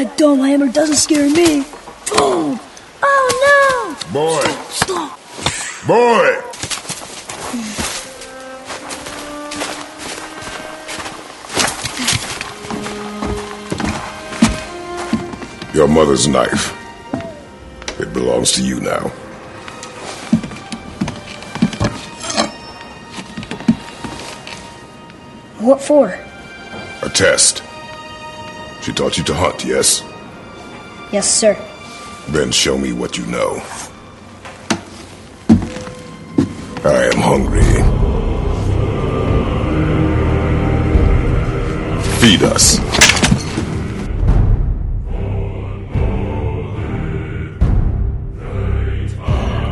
That dumb hammer doesn't scare me. Boom! Oh no! Boy! Stop! Boy! Your mother's knife. It belongs to you now. What for? A test. She taught you to hunt, yes? Yes, sir. Then show me what you know. I am hungry. Feed us.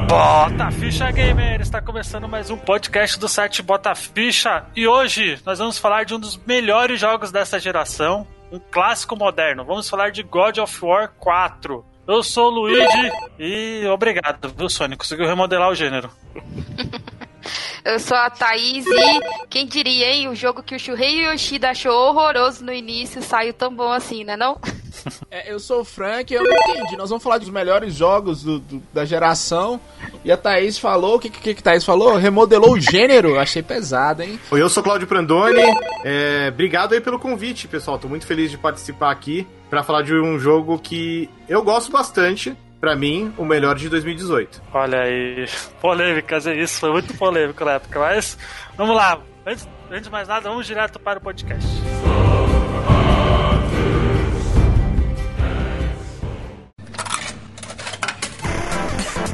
Bota Ficha Gamer! Está começando mais um podcast do site Bota Ficha e hoje nós vamos falar de um dos melhores jogos dessa geração, um clássico moderno. Vamos falar de God of War 4. Eu sou o Luigi e obrigado, viu, Sony? Conseguiu remodelar o gênero. Eu sou a Thaís e quem diria, hein? O jogo que o Shuhei Yoshida achou horroroso no início saiu tão bom assim, né não? É, eu sou o Frank eu não entendi. Nós vamos falar dos melhores jogos do, do- da geração. E a Thaís falou. O que, que, que Thaís falou? Remodelou o gênero. Achei pesado, hein? Oi, eu sou Cláudio Prandoni. É, obrigado aí pelo convite, pessoal. Tô muito feliz de participar aqui pra falar de um jogo que eu gosto bastante. Pra mim, o melhor de 2018. Olha aí, polêmicas, é isso, foi muito polêmico na época, mas vamos lá. Antes, antes de mais nada, vamos direto para o podcast.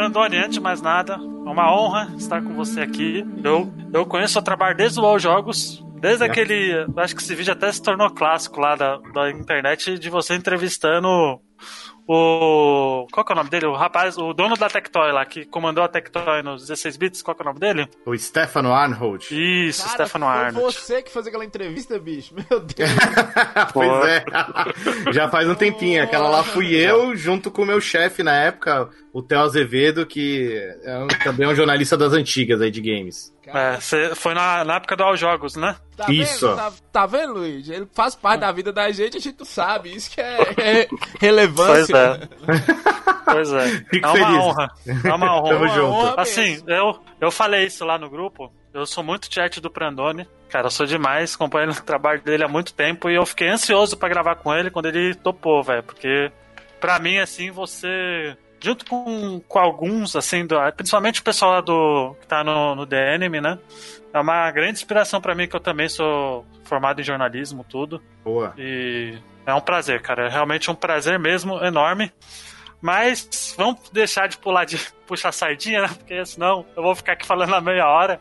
Brandoni, antes de mais nada, é uma honra estar com você aqui. Eu, eu conheço o trabalho desde o All Jogos, desde aquele. Acho que esse vídeo até se tornou clássico lá da, da internet de você entrevistando o. Qual que é o nome dele? O rapaz, o dono da Tectoy lá, que comandou a Tectoy nos 16 bits, qual que é o nome dele? O Stefano Arnold. Isso, Cara, Stefano foi Arnold. você que fez aquela entrevista, bicho. Meu Deus. pois é. Já faz um tempinho. Aquela lá fui eu, junto com o meu chefe na época, o Theo Azevedo, que é um- também é um jornalista das antigas aí de games. É, você foi na, na época do All Jogos, né? Tá Isso. Vendo? Tá, tá vendo, Luiz? Ele faz parte da vida da gente, a gente sabe. Isso que é, é relevância. Pois é. Pois é. Fico é uma feliz. honra. É uma honra. Tamo junto. honra Assim, eu, eu falei isso lá no grupo. Eu sou muito chat do Prandone. Cara, eu sou demais, acompanho o trabalho dele há muito tempo e eu fiquei ansioso pra gravar com ele quando ele topou, velho. Porque, pra mim, assim, você. Junto com, com alguns, assim, do, principalmente o pessoal lá do. que tá no, no DNM, né? É uma grande inspiração pra mim, que eu também sou formado em jornalismo, tudo. Boa. E é um prazer, cara. É realmente um prazer mesmo, enorme. Mas vamos deixar de pular de puxar sardinha, né? Porque senão eu vou ficar aqui falando a meia hora.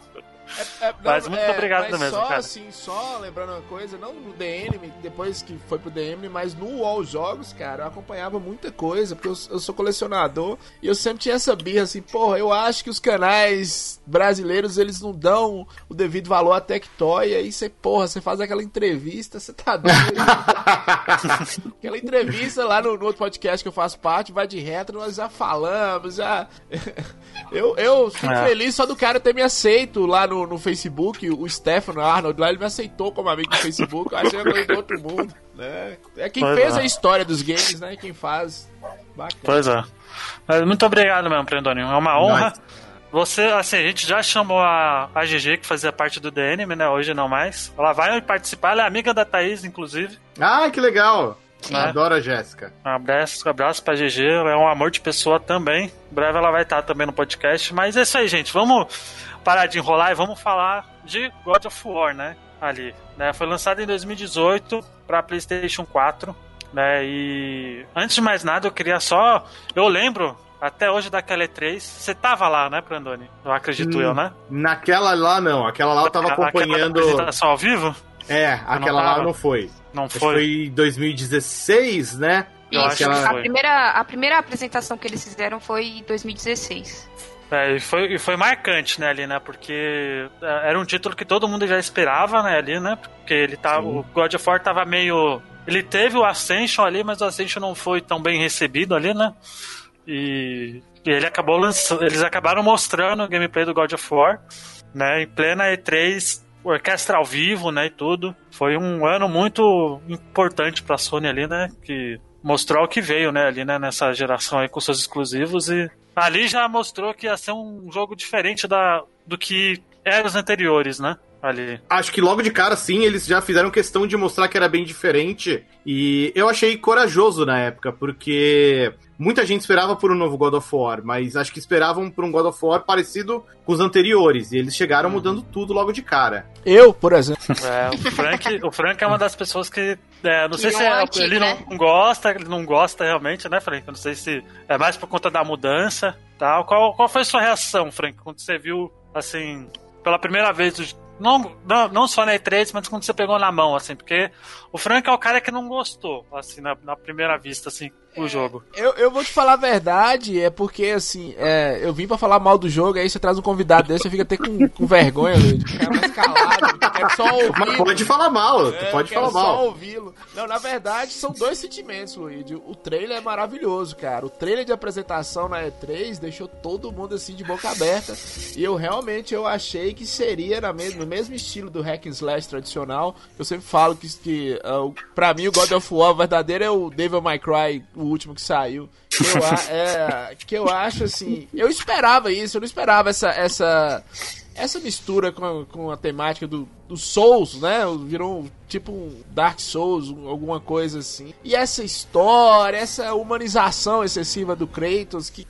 É, Mas muito obrigado mas mesmo, só, cara. assim, só lembrando uma coisa, não no DN, depois que foi pro DM, mas no All Jogos, cara, eu acompanhava muita coisa, porque eu, eu sou colecionador, e eu sempre tinha essa birra, assim, porra, eu acho que os canais brasileiros, eles não dão o devido valor à Tectoy, aí você, porra, você faz aquela entrevista, você tá doido. aquela entrevista lá no, no outro podcast que eu faço parte, vai de retro, nós já falamos, já... eu, eu fico É. feliz só do cara ter me aceito lá no, no Facebook, o Stefano Arnold lá, ele me aceitou como amigo no Facebook, eu achei uma coisa do outro mundo, né? É quem Pois fez é. a história dos games, né? Quem faz. Bacana. Pois é. Mas muito obrigado mesmo, Prendônio. É uma honra. Nice. Você, assim, a gente já chamou a, a GG, que fazia parte do DNM, né? Hoje não mais. Ela vai participar, ela é amiga da Thaís, inclusive. Ah, que legal. Né? Adoro a Jéssica. Um abraço, um abraço pra GG, ela é um amor de pessoa também. Em breve ela vai estar também no podcast. Mas é isso aí, gente. Vamos parar de enrolar e vamos falar de God of War, né? Ali. Né? Foi lançado em 2018 pra PlayStation 4. Né? E antes de mais nada, eu queria só. Eu lembro até hoje daquela E3. Você tava lá, né, Brandoni? Eu acredito Hum, eu, né? Naquela lá não, aquela lá eu tava Aquela acompanhando. apresentação ao vivo? É, aquela lá tava? não foi. Não Acho foi. foi em 2016, né? Isso, que a primeira, a primeira apresentação que eles fizeram foi em 2016. É, e foi, e foi marcante, né, ali, né? Porque é, era um título que todo mundo já esperava, né, ali, né? Porque ele tava. O God of War tava meio. Ele teve o Ascension ali, mas o Ascension não foi tão bem recebido ali, né? E, e ele acabou lançando. Eles acabaram mostrando o gameplay do God of War, né? Em plena E3, orquestra ao vivo, né? E tudo. Foi um ano muito importante pra Sony ali, né? Que mostrou o que veio, né? Ali, né? Nessa geração aí com seus exclusivos e ali já mostrou que ia ser um jogo diferente da, do que eram os anteriores, né? Ali. Acho que logo de cara, sim, eles já fizeram questão de mostrar que era bem diferente. E eu achei corajoso na época, porque muita gente esperava por um novo God of War, mas acho que esperavam por um God of War parecido com os anteriores. E eles chegaram mudando tudo logo de cara. Eu, por exemplo. É, o, Frank, o Frank é uma das pessoas que. é, não sei Que se é antigo, ele né? não gosta, ele não gosta realmente, né, Frank? Eu não sei se é mais por conta da mudança tal. Qual, qual foi a sua reação, Frank, quando você viu, assim, pela primeira vez Não, não, não só na E3, mas quando você pegou na mão, assim, porque o Frank é o cara que não gostou, assim, na, na primeira vista, assim, o jogo. Eu, eu vou te falar a verdade, é porque assim, é, eu vim pra falar mal do jogo, aí você traz um convidado desse, você fica até com, com vergonha, Luiz. Ficar mais calado, quero só ouvir. Mas pode falar mal, É, pode quero falar só mal. ouvi-lo. Não, na verdade, são dois sentimentos, Luigi. O trailer é maravilhoso, cara. O trailer de apresentação na E3 deixou todo mundo assim de boca aberta. E eu realmente eu achei que seria na mes- no mesmo estilo do hack and slash tradicional. Eu sempre falo que, que uh, pra mim o God of War verdadeiro é o Devil May Cry, o último que saiu. Que eu, a- é, que eu acho assim. Eu esperava isso, eu não esperava essa. essa essa mistura com a, com a temática do, do Souls, né? Virou tipo um Dark Souls, um- alguma coisa assim. E essa história, essa humanização excessiva do Kratos, que,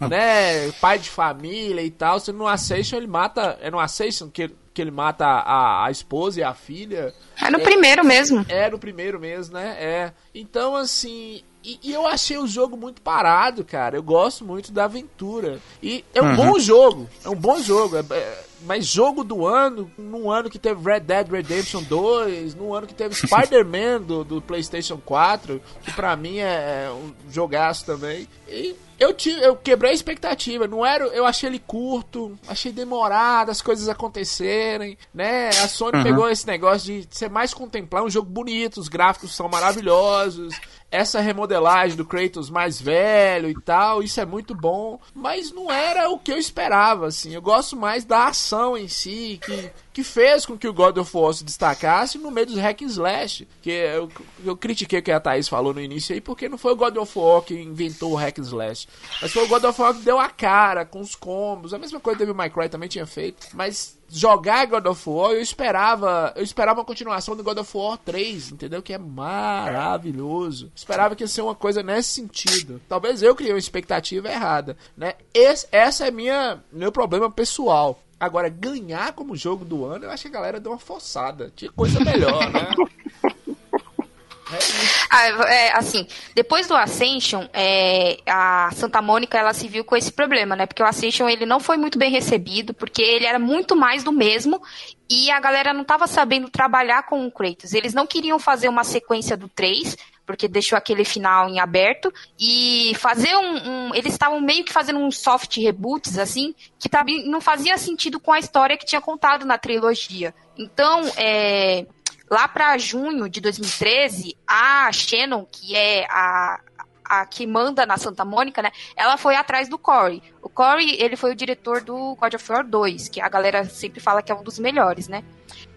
né, pai de família e tal. Se no Ascension ele mata. É no Ascension que, que ele mata a, a esposa e a filha. É no primeiro mesmo. É, no primeiro mesmo, né? É. Então, assim. E, e eu achei o jogo muito parado, cara. Eu gosto muito da aventura. E é um bom jogo. É um bom jogo. É- é- mas jogo do ano, num ano que teve Red Dead Redemption 2, num ano que teve Spider-Man do, do PlayStation 4, que pra mim é, é um jogaço também. E eu, tive, eu quebrei a expectativa. Não era, eu achei ele curto, achei demorado as coisas acontecerem, né? A Sony pegou esse negócio de ser mais contemplar um jogo bonito, os gráficos são maravilhosos, essa remodelagem do Kratos mais velho e tal, isso é muito bom, mas não era o que eu esperava, assim. Eu gosto mais da ação em si, que, que fez com que o God of War se destacasse no meio dos hack and slash, que eu, eu critiquei o que a Thaís falou no início aí, porque não foi o God of War que inventou o hack and slash, mas foi o God of War que deu a cara com os combos, a mesma coisa que Devil May Cry também tinha feito, mas jogar God of War, eu esperava, eu esperava uma continuação do God of War 3, entendeu? Que é maravilhoso. Esperava que ia ser uma coisa nesse sentido. Talvez eu criei uma expectativa errada, né? Esse, essa é minha meu problema pessoal. Agora, ganhar como jogo do ano, eu acho que a galera deu uma forçada. Tinha coisa melhor, né? Ah, é, assim, depois do Ascension, é, a Santa Mônica ela se viu com esse problema, né? Porque o Ascension ele não foi muito bem recebido, porque ele era muito mais do mesmo e a galera não estava sabendo trabalhar com o Kratos. Eles não queriam fazer uma sequência do 3, porque deixou aquele final em aberto, e fazer um. um- eles estavam meio que fazendo uns soft reboots, assim, que não fazia sentido com a história que tinha contado na trilogia. Então, é lá para junho de 2013, a Shannon, que é a, a que manda na Santa Mônica, né? Ela foi atrás do Corey. O Corey, ele foi o diretor do God of War 2, que a galera sempre fala que é um dos melhores, né?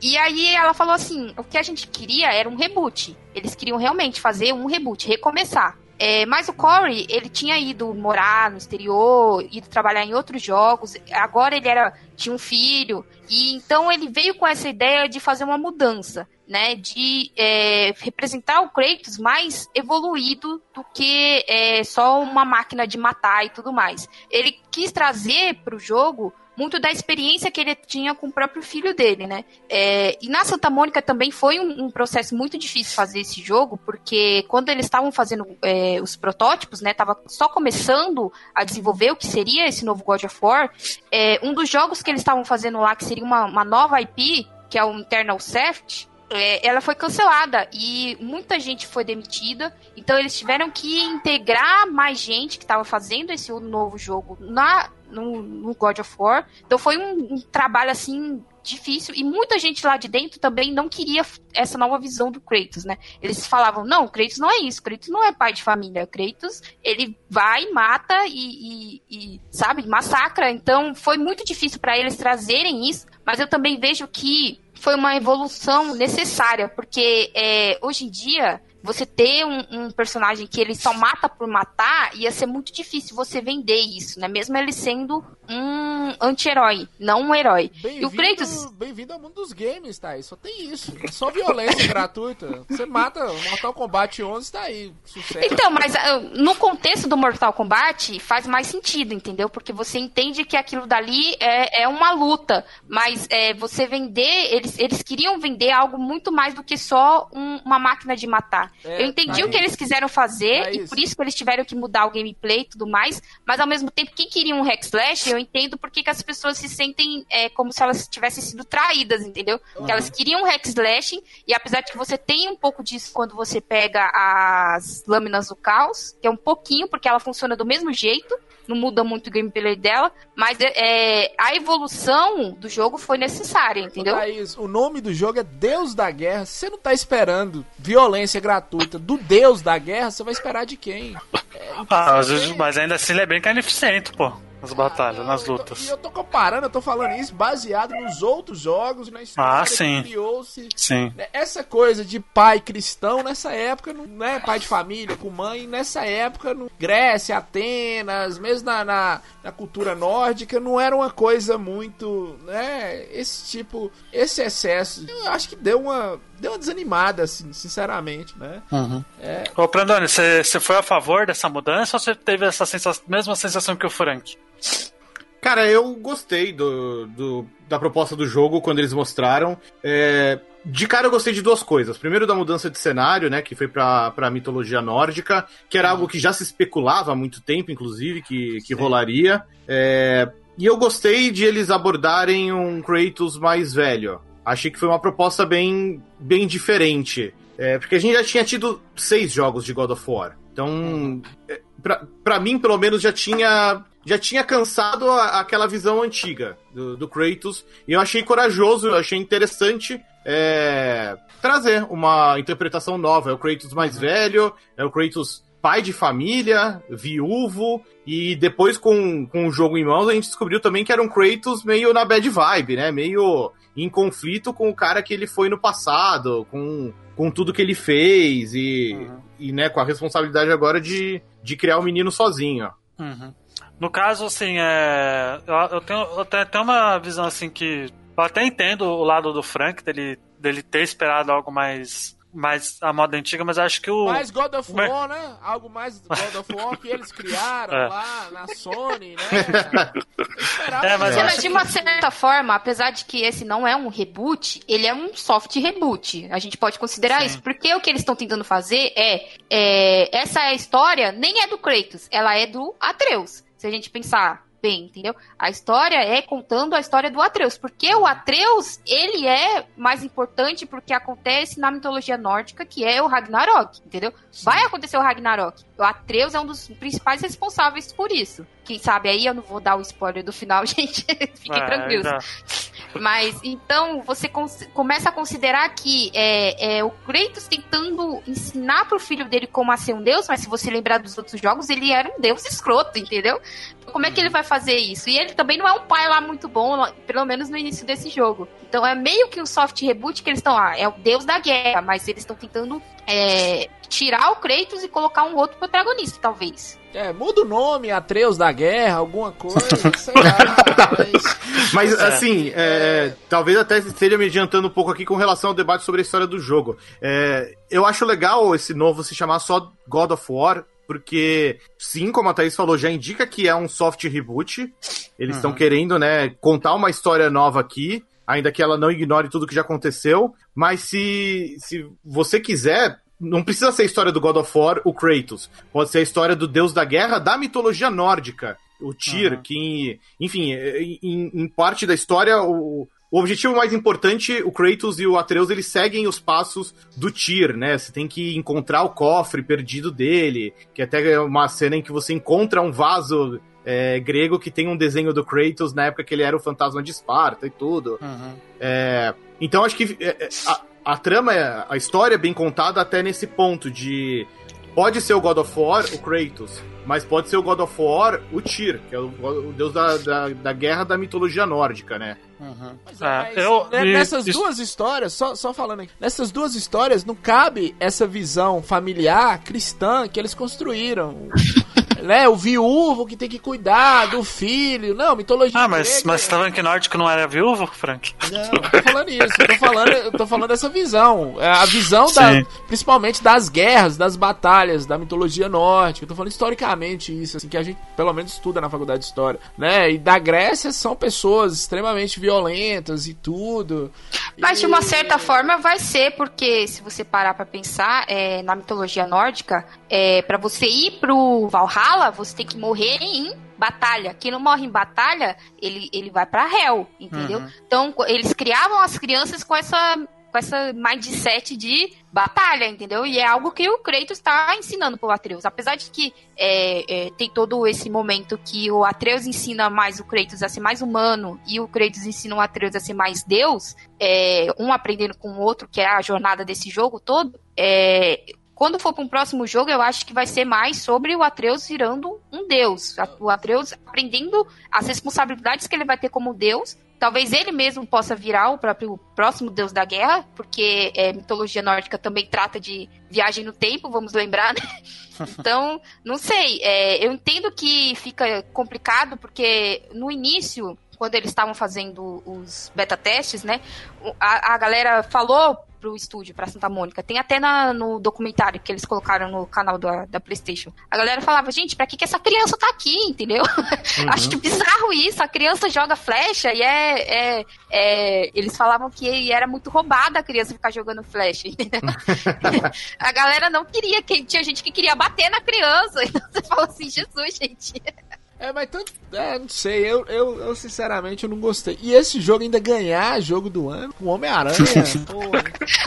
E aí ela falou assim, o que a gente queria era um reboot. Eles queriam realmente fazer um reboot, recomeçar. É, mas o Corey, ele tinha ido morar no exterior, ido trabalhar em outros jogos. Agora ele era tinha um filho e então ele veio com essa ideia de fazer uma mudança. Né, de é, representar o Kratos mais evoluído do que é, só uma máquina de matar e tudo mais. Ele quis trazer para o jogo muito da experiência que ele tinha com o próprio filho dele, né? É, e na Santa Mônica também foi um, um, processo muito difícil fazer esse jogo, porque quando eles estavam fazendo é, os protótipos, né? Tava só começando a desenvolver o que seria esse novo God of War. É, um dos jogos que eles estavam fazendo lá, que seria uma, uma nova IP, que é o Internal Theft, é, ela foi cancelada e muita gente foi demitida. Então eles tiveram que integrar mais gente que estava fazendo esse novo jogo na no, no, God of War. Então foi um, um, trabalho assim difícil e muita gente lá de dentro também não queria essa nova visão do Kratos, né? Eles falavam não, Kratos não é isso, Kratos não é pai de família, Kratos ele vai, mata e, e, e sabe massacra. Então foi muito difícil para eles trazerem isso. Mas eu também vejo que foi uma evolução necessária, porque é, hoje em dia você ter um, um, personagem que ele só mata por matar, ia ser muito difícil você vender isso, né? Mesmo ele sendo um anti-herói, não um herói. E o Kratos. Bem-vindo ao mundo dos games, tá aí. Só tem isso. É só violência gratuita. Você mata Mortal Kombat 11, tá aí. Sucesso. Então, mas uh, no contexto do Mortal Kombat, faz mais sentido, entendeu? Porque você entende que aquilo dali é, é uma luta. Mas é, você vender, eles, eles queriam vender algo muito mais do que só um, uma máquina de matar. É, eu entendi tá o que eles quiseram fazer tá e por isso que eles tiveram que mudar o gameplay e tudo mais, mas ao mesmo tempo, quem queria um hack slash, eu entendo porque que as pessoas se sentem é, como se elas tivessem sido traídas, entendeu? Uhum. Que elas queriam um hack slash e apesar de que você tem um pouco disso quando você pega as lâminas do caos, que é um pouquinho, porque ela funciona do mesmo jeito, não muda muito o gameplay dela, mas é, a evolução do jogo foi necessária, entendeu? Thaís, o nome do jogo é Deus da Guerra. Você não tá esperando violência gratuita do Deus da Guerra, você vai esperar de quem? É, ah, mas, mas ainda assim ele é bem carnificento, pô nas batalhas, nas lutas. E eu, tô comparando, eu tô falando isso baseado nos outros jogos, na história ah, sim. criou-se. Sim. Né, essa coisa de pai cristão, nessa época, não é pai de família, com mãe, nessa época, no Grécia, Atenas, mesmo na, na, na, cultura nórdica, não era uma coisa muito, né, esse tipo, esse excesso, eu acho que deu uma deu uma desanimada, assim, sinceramente, né? Uhum. É... Ô, Prandone, você foi a favor dessa mudança ou você teve essa sensação, mesma sensação que o Frank? Cara, eu gostei do, do, da proposta do jogo quando eles mostraram. É, de cara eu gostei de duas coisas. Primeiro da mudança de cenário, né, que foi pra, pra mitologia nórdica, que era algo que já se especulava há muito tempo, inclusive, que, que rolaria. É, e eu gostei de eles abordarem um Kratos mais velho. Achei que foi uma proposta bem, bem diferente. É, porque a gente já tinha tido seis jogos de God of War. Então, é, pra, pra mim, pelo menos, já tinha já tinha cansado a, aquela visão antiga do, do, Kratos. E eu achei corajoso, eu achei interessante é, trazer uma interpretação nova. É o Kratos mais velho, é o Kratos pai de família, viúvo, e depois com, com o jogo em mãos a gente descobriu também que era um Kratos meio na bad vibe, né? Meio em conflito com o cara que ele foi no passado, com, com tudo que ele fez e, uhum. e né, com a responsabilidade agora de, de criar o menino sozinho. Uhum. No caso, assim, é, eu, eu, tenho, eu tenho uma visão assim que. Eu até entendo o lado do Frank, dele, dele ter esperado algo mais mais a moda antiga, mas acho que o. Mais God of War, né? Algo mais God of War que eles criaram é. lá na Sony, né? é, mas, mas de uma certa forma, apesar de que esse não é um reboot, ele é um soft reboot. A gente pode considerar Sim. isso. Porque o que eles estão tentando fazer é, é. Essa história nem é do Kratos, ela é do Atreus. Se a gente pensar bem, entendeu? A história é contando a história do Atreus, porque o Atreus, ele é mais importante porque acontece na mitologia nórdica, que é o Ragnarok, entendeu? Sim. Vai acontecer o Ragnarok. O Atreus é um dos principais responsáveis por isso. Quem sabe aí eu não vou dar o spoiler do final, gente. Fiquem é, tranquilos. Mas então você começa a considerar que é, é, o Kratos tentando ensinar pro filho dele como a ser um deus, mas se você lembrar dos outros jogos, ele era um deus escroto, entendeu? Como é que ele vai fazer isso? E ele também não é um pai lá muito bom, pelo menos no início desse jogo. Então é meio que um soft reboot que eles estão lá. É o deus da guerra, mas eles estão tentando é, tirar o Kratos e colocar um outro protagonista, talvez. É, muda o nome, Atreus da Guerra, alguma coisa, sei lá. Mas... Mas, assim, é, talvez até esteja me adiantando um pouco aqui com relação ao debate sobre a história do jogo. É, eu acho legal esse novo se chamar só God of War, porque, sim, como a Thaís falou, já indica que é um soft reboot. Eles estão querendo, né, contar uma história nova aqui, ainda que ela não ignore tudo que já aconteceu. Mas se, se você quiser, não precisa ser a história do God of War, o Kratos. Pode ser a história do deus da guerra da mitologia nórdica, o Tyr, que, enfim, em, em parte da história, o, o objetivo mais importante, o Kratos e o Atreus, eles seguem os passos do Tyr, né? Você tem que encontrar o cofre perdido dele, que até é uma cena em que você encontra um vaso é, grego que tem um desenho do Kratos na época que ele era o fantasma de Esparta e tudo. É, então acho que é, é, a, a trama, é- a história é bem contada até nesse ponto de pode ser o God of War, o Kratos, mas pode ser o God of War, o Tyr, que é o, o deus da, da, da guerra da mitologia nórdica, né? Mas, É, eu- né, e- nessas isso- duas histórias, só, só falando aqui, nessas duas histórias não cabe essa visão familiar cristã que eles construíram. né, o viúvo que tem que cuidar do filho. Não, mitologia Ah, mas, grega- mas você tá falando que nórdico não era viúvo, Frank? Não, não tô falando isso. Eu tô falando, tô falando dessa visão. É A visão, da, principalmente das guerras, das batalhas, da mitologia nórdica. Eu tô falando historicamente isso, assim, que a gente pelo menos estuda na faculdade de história. Né? E da Grécia são pessoas extremamente violentas e tudo. Mas de uma certa forma vai ser, porque se você parar pra pensar, é, na mitologia nórdica, é, para você ir pro Valhalla, você tem que morrer em batalha. Quem não morre em batalha, ele, ele vai pra Hell, entendeu? Então, co- eles criavam as crianças com essa com essa mindset de batalha, entendeu? E é algo que o Kratos está ensinando pro Atreus. Apesar de que é, é, tem todo esse momento que o Atreus ensina mais o Kratos a ser mais humano e o Kratos ensina o Atreus a ser mais Deus, é, um aprendendo com o outro, que é a jornada desse jogo todo, é, quando for para um próximo jogo, eu acho que vai ser mais sobre o Atreus virando um deus. O Atreus aprendendo as responsabilidades que ele vai ter como deus. Talvez ele mesmo possa virar o próprio próximo deus da guerra, porque é, mitologia nórdica também trata de viagem no tempo, vamos lembrar, né? Então, não sei. é, eu entendo que fica complicado, porque no início, quando eles estavam fazendo os beta testes, né? A, a galera falou pro estúdio, pra Santa Mônica. Tem até na- no documentário que eles colocaram no canal da, da PlayStation. A galera falava, gente, pra que, que essa criança tá aqui, entendeu? Acho bizarro isso. A criança joga flecha e é, é- é- Eles falavam que era muito roubada a criança ficar jogando flecha, entendeu? a galera não queria, que tinha gente que queria bater na criança. Então você fala assim, Jesus, gente. É, mas tanto. É, não sei, eu, eu, eu sinceramente eu não gostei. E esse jogo ainda ganhar jogo do ano com Homem-Aranha.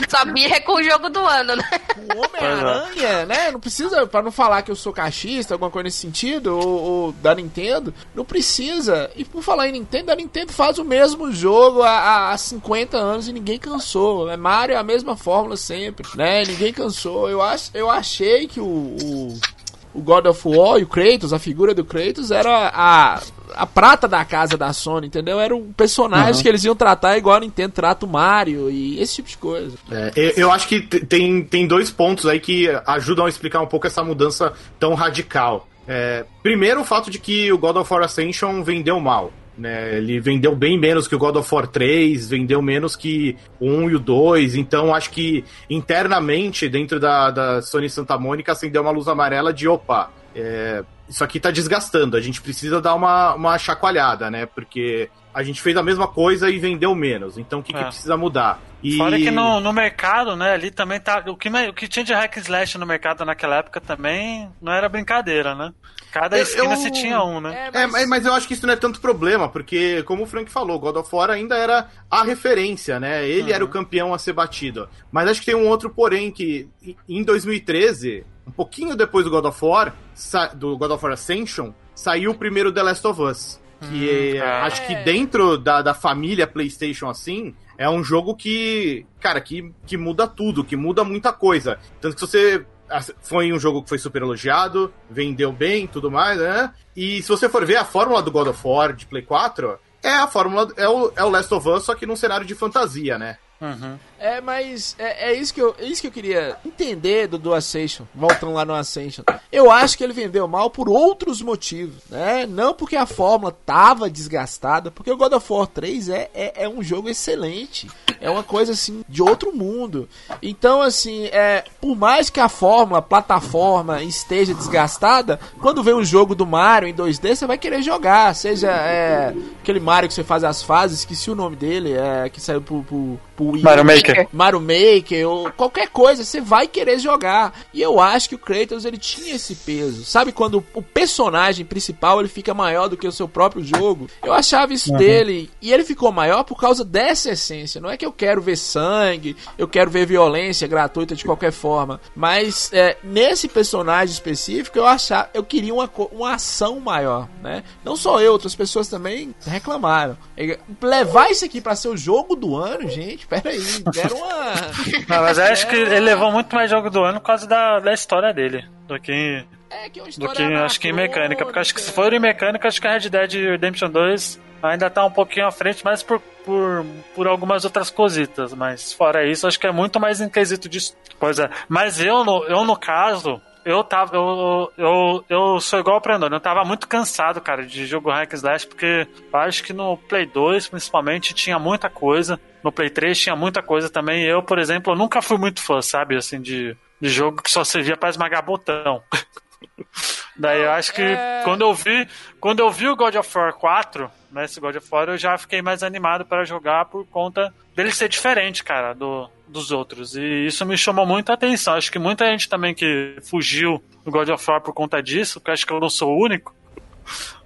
Só birra com o jogo do ano, né? com Homem-Aranha, né? Não precisa, pra não falar que eu sou cachista, alguma coisa nesse sentido, ou, ou da Nintendo, não precisa. E por falar em Nintendo, a Nintendo faz o mesmo jogo há, há- há 50 anos e ninguém cansou. É Mario é a mesma fórmula sempre, né? Ninguém cansou. Eu, ach, eu achei que o, o, o God of War e o Kratos, a figura do Kratos, era a. A prata da casa da Sony, entendeu? Era um personagem que eles iam tratar igual a Nintendo trata o Mario e esse tipo de coisa. É, eu- eu acho que tem, tem dois pontos aí que ajudam a explicar um pouco essa mudança tão radical. É, primeiro, o fato de que o God of War Ascension vendeu mal. Né? Ele vendeu bem menos que o God of War 3, vendeu menos que o 1 e o 2. Então, acho que internamente, dentro da, da Sony Santa Mônica, acendeu uma luz amarela de opa. é, isso aqui tá desgastando, a gente precisa dar uma, uma chacoalhada, né? Porque a gente fez a mesma coisa e vendeu menos. Então, o que, que É. precisa mudar? E... Fora que no, no mercado, né, ali também tá. O que, o que tinha de hack and slash no mercado naquela época também não era brincadeira, né? Cada Eu- esquina eu- se tinha um, né? É, mas... mas eu acho que isso não é tanto problema, porque, como o Frank falou, God of War ainda era a referência, né? Ele era o campeão a ser batido. Mas acho que tem um outro porém que, em 2013, um pouquinho depois do God of War, do God of War Ascension, saiu o primeiro The Last of Us. Que é. acho que dentro da, da família PlayStation assim, é um jogo que, cara, que, que muda tudo, que muda muita coisa. Tanto que se você foi um jogo que foi super elogiado, vendeu bem e tudo mais, né? E se você for ver a fórmula do God of War de Play 4, é a fórmula, é o, é o Last of Us, só que num cenário de fantasia, né? Uhum. É, mas é, é isso que eu, é isso que eu queria entender do, do Ascension, voltando lá no Ascension. Eu acho que ele vendeu mal por outros motivos, né? Não porque a fórmula tava desgastada, porque o God of War 3 é, é, é um jogo excelente. É uma coisa assim de outro mundo. Então, assim, é, por mais que a fórmula, a plataforma esteja desgastada, quando vem um jogo do Mario em 2D, você vai querer jogar. Seja é, aquele Mario que você faz as fases, esqueci o nome dele, é, que saiu pro, pro, pro. Mario Maker. Mario Maker ou qualquer coisa, você vai querer jogar. E eu acho que o Kratos ele tinha esse peso. Sabe quando o personagem principal ele fica maior do que o seu próprio jogo? Eu achava isso Uhum. dele e ele ficou maior por causa dessa essência. Não é que eu quero ver sangue, eu quero ver violência gratuita de qualquer forma, mas é, nesse personagem específico eu achava, eu queria uma, uma ação maior, né? Não só eu, outras pessoas também reclamaram. Levar isso aqui pra ser o jogo do ano, gente, peraí, deram uma Não, mas acho que ele levou muito mais jogo do ano por causa da, da história dele. Do que, É que é do que acho que em mecânica. Porque acho que se for em mecânica, acho que a Red Dead Redemption 2 ainda tá um pouquinho à frente, mas por, por, por algumas outras cositas. Mas fora isso, acho que é muito mais em quesito de. Pois é. Mas eu, no, eu no caso. Eu tava. Eu, eu, eu sou igual o Brandon, eu tava muito cansado, cara, de jogo hack slash, porque eu acho que no Play 2, principalmente, tinha muita coisa. No Play 3 tinha muita coisa também. Eu, por exemplo, eu nunca fui muito fã, sabe, assim, de, de jogo que só servia pra esmagar botão. Daí eu acho que É. quando eu vi, quando eu vi o God of War 4, né, esse God of War, eu já fiquei mais animado para jogar por conta dele ser diferente, cara, do, dos outros. E isso me chamou muita atenção. Acho que muita gente também que fugiu do God of War por conta disso, porque acho que eu não sou o único,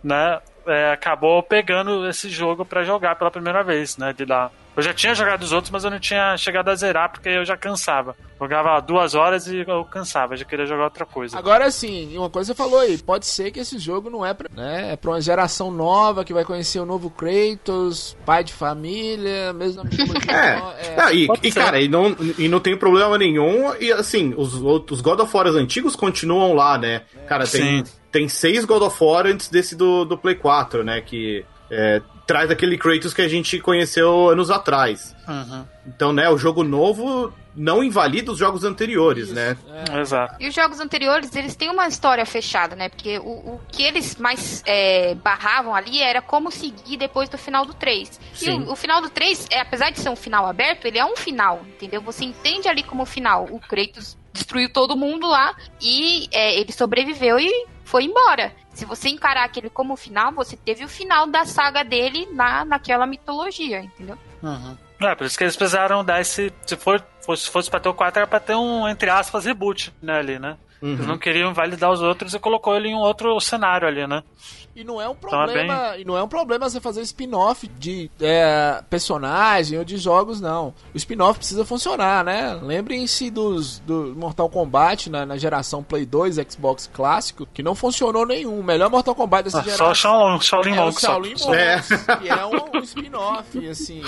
né, é, acabou pegando esse jogo para jogar pela primeira vez, né, de lá. Eu já tinha jogado os outros, mas eu não tinha chegado a zerar porque eu já cansava. Jogava duas horas e eu cansava, já queria jogar outra coisa. Agora sim, uma coisa você falou aí, pode ser que esse jogo não é pra, né, é pra uma geração nova que vai conhecer o novo Kratos, pai de família, mesmo na. É, é, Não, e, e, cara, e não, e não tem problema nenhum. E assim, os, outros God of War antigos continuam lá, né? Cara, tem, Sim. tem seis God of War antes desse do, do Play 4, né? Que é, traz aquele Kratos que a gente conheceu anos atrás. Uhum. Então, né, o jogo novo não invalida os jogos anteriores, Isso, né? é. Exato. E os jogos anteriores, eles têm uma história fechada, né? Porque o, o que eles mais é, barravam ali era como seguir depois do final do 3. E Sim. o, o final do 3, é, apesar de ser um final aberto, ele é um final, entendeu? Você entende ali como final. O Kratos destruiu todo mundo lá e é, ele sobreviveu e foi embora. Se você encarar aquele como final, você teve o final da saga dele na, naquela mitologia, entendeu? Uhum. É, por isso que eles precisaram dar esse. Se for, fosse, fosse pra ter o 4, era pra ter um, entre aspas, reboot, né, ali, né? Eles não queriam validar os outros e colocou ele em um outro cenário ali, né? E não é um é problema, e não é um problema você fazer spin-off de é, personagem ou de jogos, não. O spin-off precisa funcionar, né? Lembrem-se dos do Mortal Kombat na, na geração Play 2, Xbox clássico, que não funcionou nenhum. O melhor Mortal Kombat dessa Ah, só geração. o Shaolin, Shaolin É só. Shaolin Monks, É. que é um, um spin-off, assim,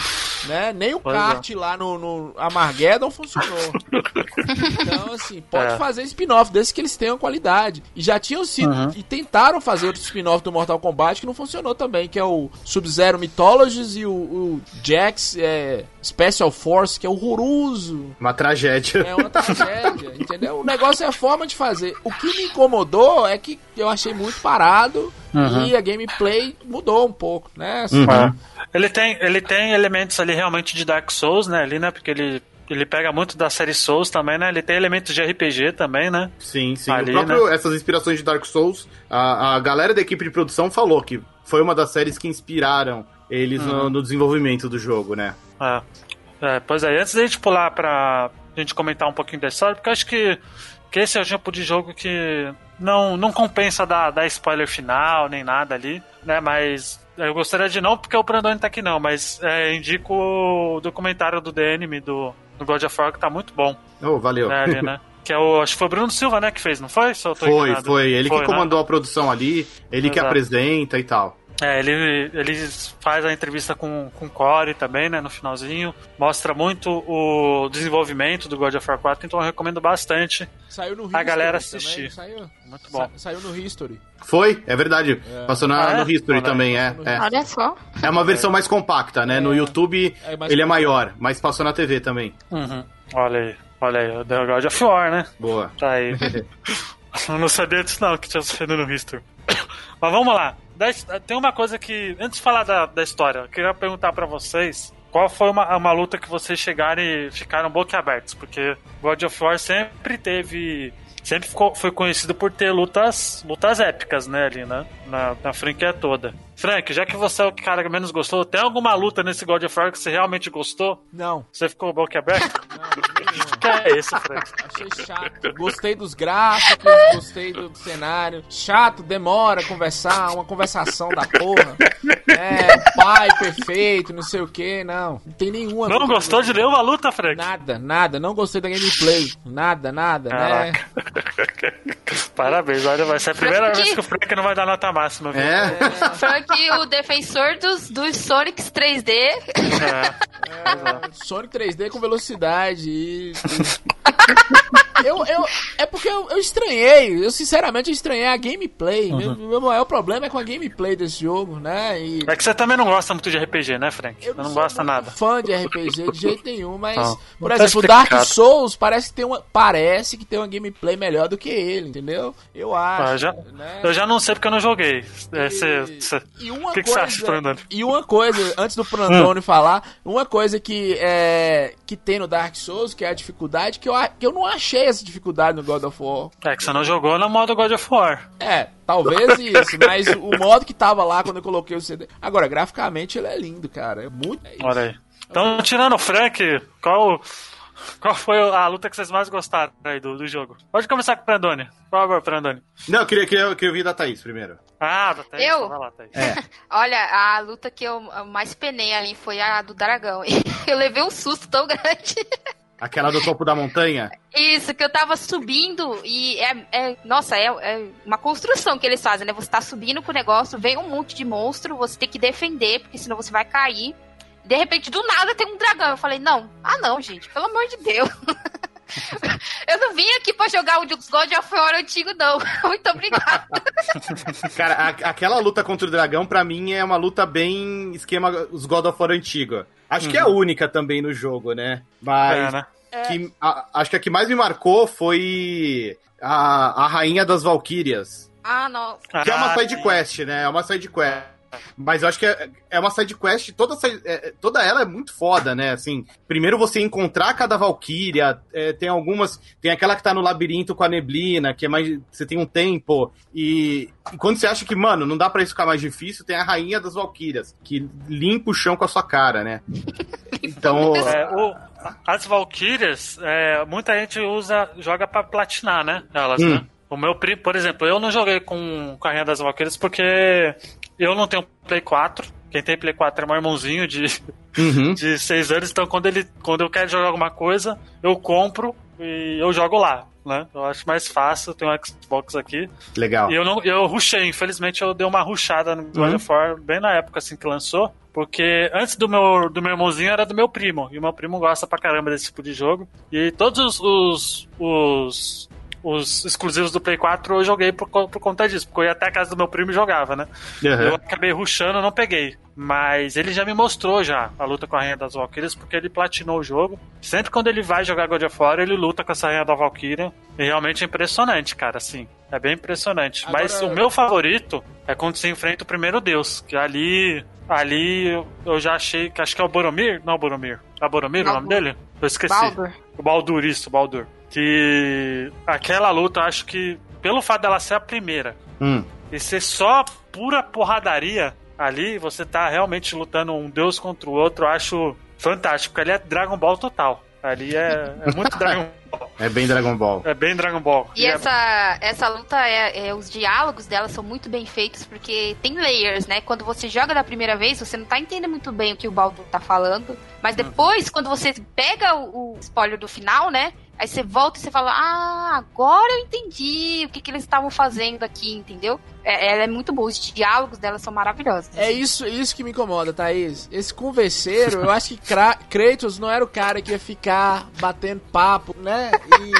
né? Nem o Pois é. kart lá no, no Armageddon funcionou. Então, assim, pode É. fazer spin-off desde que eles tenham qualidade. E já tinham sido, Uhum. e tentaram fazer outro spin-off do Mortal Kombat que não funcionou também, que é o Sub-Zero Mythologies e o, o Jax é, Special Force, que é horroroso. Uma tragédia. É uma tragédia, entendeu? O negócio é a forma de fazer. O que me incomodou é que eu achei muito parado Uhum. e a gameplay mudou um pouco, né? Assim, É. Ele tem, ele tem elementos ali realmente de Dark Souls, né? Ali, né? Porque ele, ele pega muito da série Souls também, né? Ele tem elementos de RPG também, né? Sim, sim. Ali, o próprio, Essas inspirações de Dark Souls, a, a galera da equipe de produção falou que foi uma das séries que inspiraram eles no, no desenvolvimento do jogo, né? É. É, pois é, antes da gente pular pra gente comentar um pouquinho da história, porque eu acho que, que esse é o tipo de jogo que não, não compensa dar, dar spoiler final, nem nada ali, né? Mas eu gostaria de não, porque o Brandoni tá aqui não, mas é, indico o documentário do The Enemy, do, do God of War, que tá muito bom, Oh, valeu. né, ali, né? Que é o, acho que foi o Bruno Silva, né, que fez, não foi? Foi, enganado. foi. Ele que né? comandou a produção ali, ele que Exato. apresenta e tal. É, ele, ele faz a entrevista com, com o Corey também, né, no finalzinho. Mostra muito o desenvolvimento do God of War 4, então eu recomendo bastante Saiu no a History galera também, assistir. Saiu, Muito bom. Sa- saiu no History. Foi, é verdade. Passou na, Ah, é? no History Olha, também, é. no É, Olha só. é uma versão mais compacta, né? No YouTube É, ele é maior, mas passou na TV também. Uhum. Olha aí, olha aí, o The God of War, né? Boa. Tá aí. Não sabia disso não, que tinha saído no History. Mas vamos lá. Da Tem uma coisa que, antes de falar da, da história, eu queria perguntar pra vocês qual foi uma, uma luta que vocês chegaram e ficaram boquiabertos, porque God of War sempre teve... Sempre ficou, foi conhecido por ter lutas, lutas épicas, né, ali, né? Na, na franquia toda. Frank, já que você é o cara que menos gostou, tem alguma luta nesse God of War que você realmente gostou? Não, Você ficou boquiaberto? não, nenhuma. que é isso, Frank? Achei chato. Gostei dos gráficos, gostei do cenário. Chato, demora conversar, uma conversação da porra. É, pai perfeito, não sei o que, não. Não tem nenhuma. Não gostou de nenhuma luta, Frank? Nada, nada. Não gostei da gameplay. Nada, nada, né? Caraca. Parabéns, olha, vai ser a primeira Frank? vez que o Frank não vai dar nota máxima. viu? É. Frank, o defensor dos, dos Sonics 3D. É. É, Sonic 3D com velocidade e. Eu, eu, é porque eu, eu estranhei, eu sinceramente estranhei a gameplay. Meu, meu maior problema é com a gameplay desse jogo, né? E É que você também não gosta muito de RPG, né, Frank? eu Você não sou gosta nada. fã de RPG de jeito nenhum, mas, Não, por não tá exemplo, o Dark. Souls parece que tem uma, parece que tem uma gameplay melhor do que ele, entendeu? Eu acho. Ah, eu, já, né? eu já não sei porque eu não joguei. É, E- você- você- E uma O que, que você acha? E uma coisa, antes do Prandone falar, uma coisa que é que tem no Dark Souls, que é a dificuldade, que eu, que eu não achei essa dificuldade no God of War. É que você não jogou no modo God of War. É, talvez isso, mas o modo que tava lá quando eu coloquei o CD. Agora, graficamente ele é lindo, cara. É muito. É isso. Olha aí. Então, tirando o Frank, qual, qual foi a luta que vocês mais gostaram aí do, do jogo? Pode começar com o Prandone. Por favor, Prandone. Não, eu queria, queria, queria ouvir da Thaís primeiro. Ah, da Thaís. Eu? Vai lá, Thaís. É. Olha, a luta que eu mais penei ali foi a do dragão. Eu levei um susto tão grande. Aquela do topo da montanha. Isso, que eu tava subindo e é. é- nossa, é, é uma construção que eles fazem, né? Você tá subindo com o negócio, vem um monte de monstro, você tem que defender, porque senão você vai cair. De repente, do nada, tem um dragão. Eu falei, não, ah não, gente, pelo amor de Deus. eu não vim aqui pra jogar o God of War antigo, não. Muito obrigada. Cara, a- aquela luta contra o dragão, pra mim, é uma luta bem esquema os God of War antigo. Acho que é a única também no jogo, né? Mas É, né? que- a- acho que a que mais me marcou foi a, a Rainha das Valquírias. Ah, não. Que é uma Ah, side quest, né? É uma side quest. Mas eu acho que é, é uma side quest, toda, side- é, toda ela é muito foda, né? Assim, primeiro você encontrar cada Valkyria, é, tem algumas. Tem aquela que tá no labirinto com a neblina, que é mais. Você tem um tempo. E, e quando você acha que, mano, não dá pra isso ficar mais difícil, tem a Rainha das Valkyrias, que limpa o chão com a sua cara, né? Então. É, o- as Valkyrias, é, muita gente usa, joga pra platinar, né? Elas, Hum. né? O meu primo, por exemplo, eu não joguei com, com a Rainha das Valkyrias porque eu não tenho Play 4. Quem tem Play 4 é meu irmãozinho de, Uhum. de 6 anos, então quando ele quando eu quero jogar alguma coisa, eu compro e eu jogo lá, né? Eu acho mais fácil, tenho um Xbox aqui. Legal. E eu não eu rushei, infelizmente eu dei uma rushada no God of War bem na época assim que lançou, porque antes do meu do meu irmãozinho era do meu primo, e o meu primo gosta pra caramba desse tipo de jogo. E todos os os, os, os exclusivos do Play 4 eu joguei por, por conta disso, porque eu ia até a casa do meu primo e jogava, né? Eu Uhum. acabei rushando, não peguei. Mas ele já me mostrou já a luta com a Rainha das Valkyrias, porque ele platinou o jogo. Sempre quando ele vai jogar God of War, ele luta com essa Rainha da Valkyria. E realmente é impressionante, cara, assim. É bem impressionante. Agora- Mas o meu favorito é quando você enfrenta o primeiro deus. Que ali. Ali eu- eu já achei que acho que é o Boromir. Não, é o Boromir. É o Boromir o nome Baldur. dele? Eu esqueci. Baldur. O Baldur, isso, o Baldur. Que aquela luta, eu acho que, pelo fato dela ser a primeira, Hum. e ser só pura porradaria ali, você tá realmente lutando um deus contra o outro, eu acho fantástico. porque Ali é Dragon Ball total. Ali é, é muito Dragon Ball. É bem Dragon Ball. É bem Dragon Ball. E é- essa, essa luta, é, é- os diálogos dela são muito bem feitos, porque tem layers, né? Quando você joga da primeira vez, você não tá entendendo muito bem o que o Baldur tá falando. Mas depois, quando você pega o, o spoiler do final, né? Aí você volta e você fala, ah, agora eu entendi o que, que eles estavam fazendo aqui, entendeu? É, ela é muito boa, os diálogos dela são maravilhosos. É isso, isso que me incomoda, Thaís. Esse converseiro, eu acho que Kra Kratos não era o cara que ia ficar batendo papo, né? E...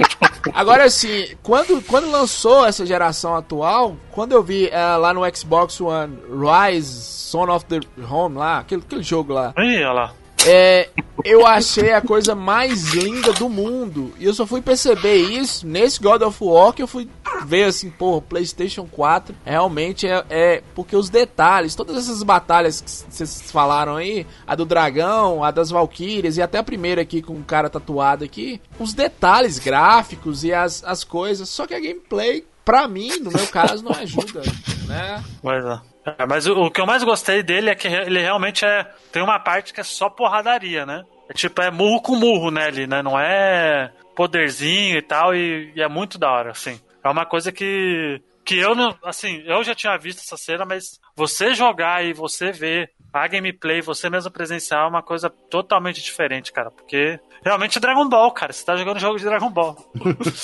Agora, assim, quando, quando lançou essa geração atual, quando eu vi uh, lá no Xbox One Rise, Son of the Home lá, aquele, aquele jogo lá. Ih, olha lá. É, eu achei a coisa mais linda do mundo. E eu só fui perceber isso nesse God of War que eu fui ver assim, pô, PlayStation 4 realmente é, é porque os detalhes, todas essas batalhas que vocês falaram aí, a do dragão, a das valquírias e até a primeira aqui com o um cara tatuado aqui, os detalhes gráficos e as, as coisas, só que a gameplay pra mim, no meu caso, não ajuda, né? Pois é. É, mas o, o, que eu mais gostei dele é que ele realmente é. Tem uma parte que é só porradaria, né? É tipo, é murro com murro, né? Ali, né? Não é poderzinho e tal, e, e, é muito da hora, assim. É uma coisa que. Que eu não. Assim, eu já tinha visto essa cena, mas você jogar e você ver a gameplay, você mesmo presenciar é uma coisa totalmente diferente, cara. Porque realmente é Dragon Ball, cara. Você tá jogando jogo de Dragon Ball.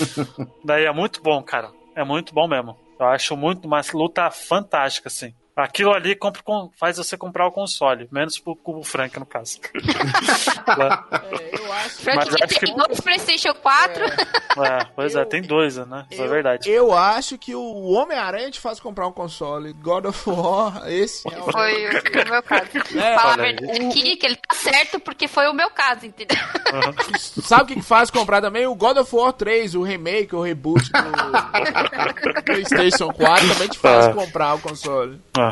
Daí é muito bom, cara. É muito bom mesmo. Eu acho muito uma luta fantástica, assim. Aquilo ali compra, faz você comprar o console, menos pro Cubo Frank, no caso. é, eu acho... Frank Mas acho tem que... dois PlayStation 4. É, é pois é, eu... é, tem dois, né? Isso é verdade. Eu acho que o Homem-Aranha te faz comprar um console. God of War, esse é o... Foi o meu caso. É, Fala a verdade aqui, que ele tá certo porque foi o meu caso, entendeu? Uhum. Sabe o que faz comprar também? O God of War 3, o remake, o reboot do PlayStation 4 também te faz ah. comprar o console. Ah.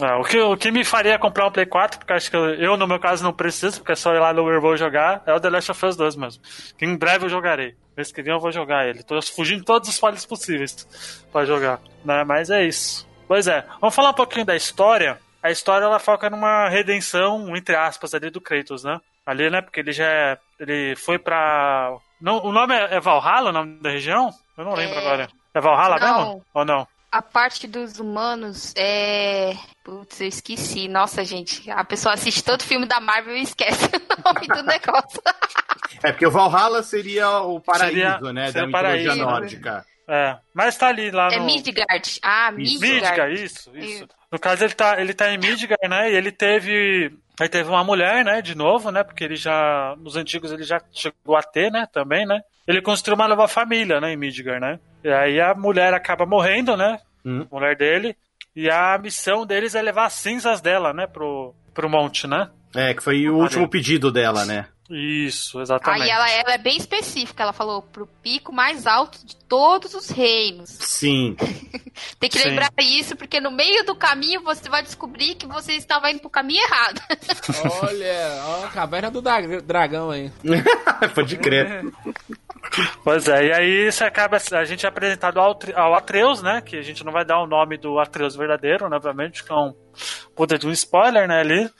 Ah, o, que, o que me faria comprar um Play 4, porque acho que eu, eu, no meu caso, não preciso, porque é só ir lá no vou jogar, é o The Last of Us 2 mesmo. Que em breve eu jogarei. Mês que vem eu vou jogar ele. Tô fugindo de todos os falhos possíveis para jogar. Né? Mas é isso. Pois é, vamos falar um pouquinho da história. A história ela foca numa redenção, entre aspas, ali do Kratos, né? Ali, né? Porque ele já é, ele foi pra. Não, o nome é, é Valhalla, o nome da região? Eu não lembro é... agora. É Valhalla não. mesmo? Ou não? A parte dos humanos é. Putz, eu esqueci. Nossa, gente. A pessoa assiste todo filme da Marvel e esquece o nome do negócio. É porque o Valhalla seria o paraíso, seria, né? Seria da mitologia paraíso, nórdica. É, mas tá ali lá é no... É Midgard. Ah, Midgard. Midgard, isso, isso. No caso, ele tá, ele tá em Midgard, né? E ele teve... Aí teve uma mulher, né, de novo, né? Porque ele já... Nos antigos ele já chegou a ter, né? Também, né? Ele construiu uma nova família, né? Em Midgard, né? E aí a mulher acaba morrendo, né? Hum. Mulher dele. E a missão deles é levar as cinzas dela, né? Pro, pro monte, né? É, que foi o último pedido dela, né? Isso, exatamente. Aí ela, ela, é bem específica, ela falou pro pico mais alto de todos os reinos. Sim. Tem que Sim. lembrar isso, porque no meio do caminho você vai descobrir que você estava indo pro caminho errado. Olha, ó, a caverna do dragão aí. Pode crer. Pois é, e aí você acaba. A gente é apresentado ao, ao Atreus, né? Que a gente não vai dar o nome do Atreus verdadeiro, né, obviamente, que é um puta de um spoiler, né, ali.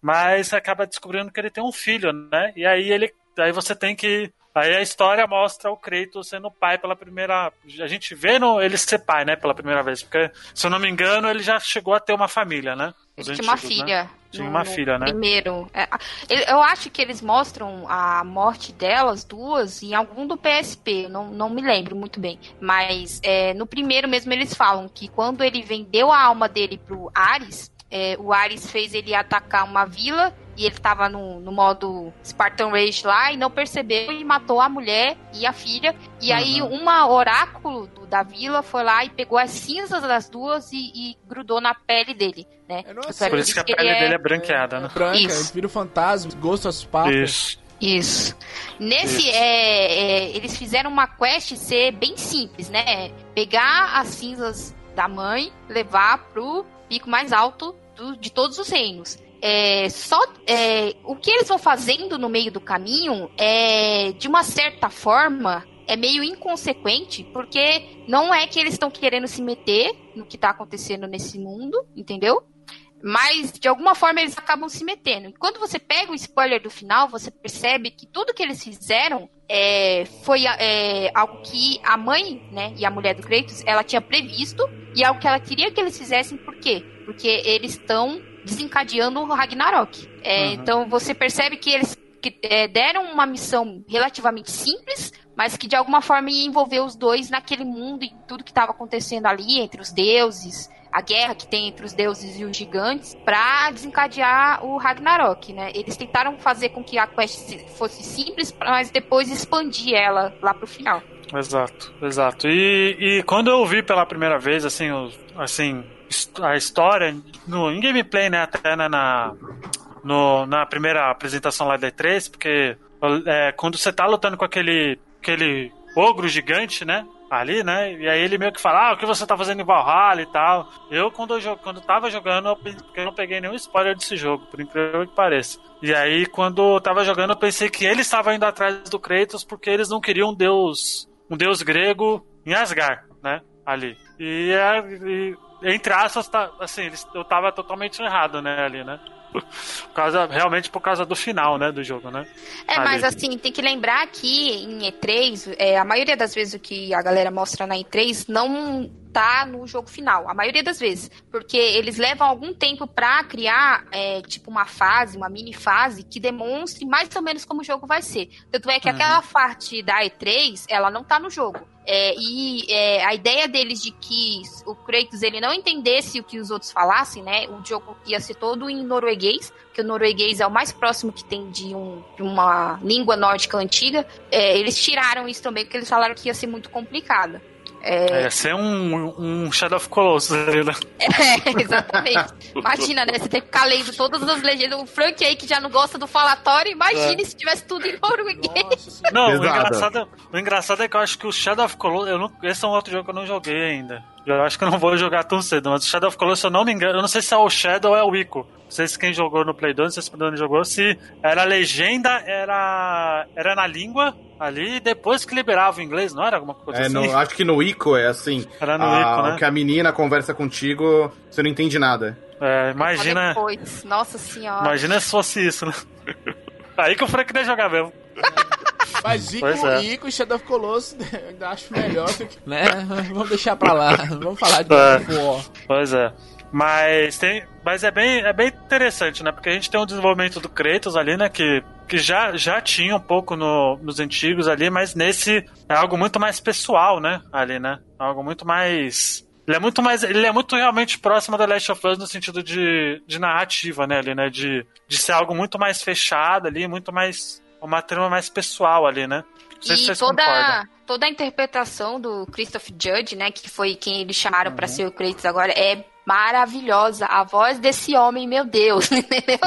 Mas você acaba descobrindo que ele tem um filho, né? E aí ele. Aí você tem que. Aí a história mostra o Kratos sendo pai pela primeira. A gente vê no, ele ser pai, né? Pela primeira vez. Porque, se eu não me engano, ele já chegou a ter uma família, né? Ele tinha uma filha. Né? Tinha uma filha, né? Primeiro. É, eu acho que eles mostram a morte delas duas em algum do PSP. Não, não me lembro muito bem. Mas é, no primeiro mesmo eles falam que quando ele vendeu a alma dele pro Ares, é, o Ares fez ele atacar uma vila e ele tava no, no modo Spartan Rage lá e não percebeu e matou a mulher e a filha. E uhum. aí uma oráculo do, da vila foi lá e pegou as cinzas das duas e, e grudou na pele dele, né? É, Por isso que a pele é... dele é branqueada, né? É branca, isso. vira o fantasma, gosto as papas. Isso. Isso. Nesse, Isso. É, é, eles fizeram uma quest ser bem simples, né? Pegar as cinzas da mãe, levar pro pico mais alto do, de todos os reinos. É, só é, o que eles vão fazendo no meio do caminho é de uma certa forma é meio inconsequente porque não é que eles estão querendo se meter no que está acontecendo nesse mundo, entendeu? Mas de alguma forma eles acabam se metendo. E quando você pega o spoiler do final, você percebe que tudo que eles fizeram é, foi é, algo que a mãe, né, e a mulher do Kratos, ela tinha previsto e algo que ela queria que eles fizessem. Por quê? Porque eles estão desencadeando o Ragnarok. É, uhum. Então você percebe que eles que é, deram uma missão relativamente simples, mas que de alguma forma ia envolver os dois naquele mundo e tudo que estava acontecendo ali entre os deuses, a guerra que tem entre os deuses e os gigantes, para desencadear o Ragnarok, né? Eles tentaram fazer com que a quest fosse simples, mas depois expandir ela lá pro final. Exato, exato. E, e quando eu vi pela primeira vez, assim, o, assim a história, no, em gameplay, né, até né, na, no, na primeira apresentação lá da E3, porque é, quando você tá lutando com aquele, aquele ogro gigante, né, ali, né? E aí ele meio que fala, ah, o que você tá fazendo em Valhalla e tal. Eu, quando eu, quando tava jogando, eu, não peguei nenhum spoiler desse jogo, por incrível que pareça. E aí, quando eu tava jogando, eu pensei que eles estavam indo atrás do Kratos porque eles não queriam um deus, um deus grego em Asgard, né? Ali. E, e entre aspas, tá, assim, eu tava totalmente errado, né, ali, né? Por causa, realmente por causa do final, né, do jogo, né? É, Ali. mas assim, tem que lembrar que em E3, é, a maioria das vezes o que a galera mostra na E3 não tá no jogo final, a maioria das vezes, porque eles levam algum tempo para criar, é, tipo, uma fase, uma mini fase que demonstre mais ou menos como o jogo vai ser. Tanto é que Uhum. aquela parte da E3, ela não tá no jogo. É, e é, a ideia deles de que o Kratos ele não entendesse o que os outros falassem, né? O jogo ia ser todo em norueguês, porque o norueguês é o mais próximo que tem de, um, de uma língua nórdica antiga. É, eles tiraram isso também, porque eles falaram que ia ser muito complicado. É, Ia ser um, um Shadow of Colossus ali, né? é, exatamente. Imagina, né? Você tem que ficar lendo todas as legendas. O Frank aí que já não gosta do falatório, imagine se tivesse tudo em senhora. Não, o engraçado, o engraçado é que eu acho que o Shadow of Colossus. Eu não, esse é um outro jogo que eu não joguei ainda. Eu acho que eu não vou jogar tão cedo, mas o Shadow of Colossus, se eu não me engano, eu não sei se é o Shadow ou é o Ico. Não sei se quem jogou no Play 2, não sei se o Bruno jogou, se era a legenda, era, era na língua ali, depois que liberava o inglês, não era alguma coisa É, assim? no- acho que no Ico é assim. Era no a- Ico, né? Que a menina conversa contigo, você não entende nada. É, imagina, Depois. Nossa senhora. imagina se fosse isso, né? Aí que o Frank ia jogar mesmo. Mas Ico, Pois é. Ico e Shadow of Colossus eu ainda acho melhor do que. Né? Vamos deixar pra lá. Vamos falar de É. War. Pois é. Mas tem. Mas é bem, é bem interessante, né? Porque a gente tem um desenvolvimento do Kratos ali, né? Que, que já, já tinha um pouco no, nos antigos ali, mas nesse é algo muito mais pessoal, né? Ali, né? Algo muito mais. Ele é muito mais. Ele é muito realmente próximo da Last of Us no sentido de, de narrativa, né? Ali, né? De, de ser algo muito mais fechado ali, muito mais. Uma trama mais pessoal ali, né? Não sei se E vocês concordam. toda, toda a interpretação do Christopher Judge, né, que foi quem eles chamaram pra ser o Kratos agora, é maravilhosa. A voz desse homem, meu Deus, entendeu?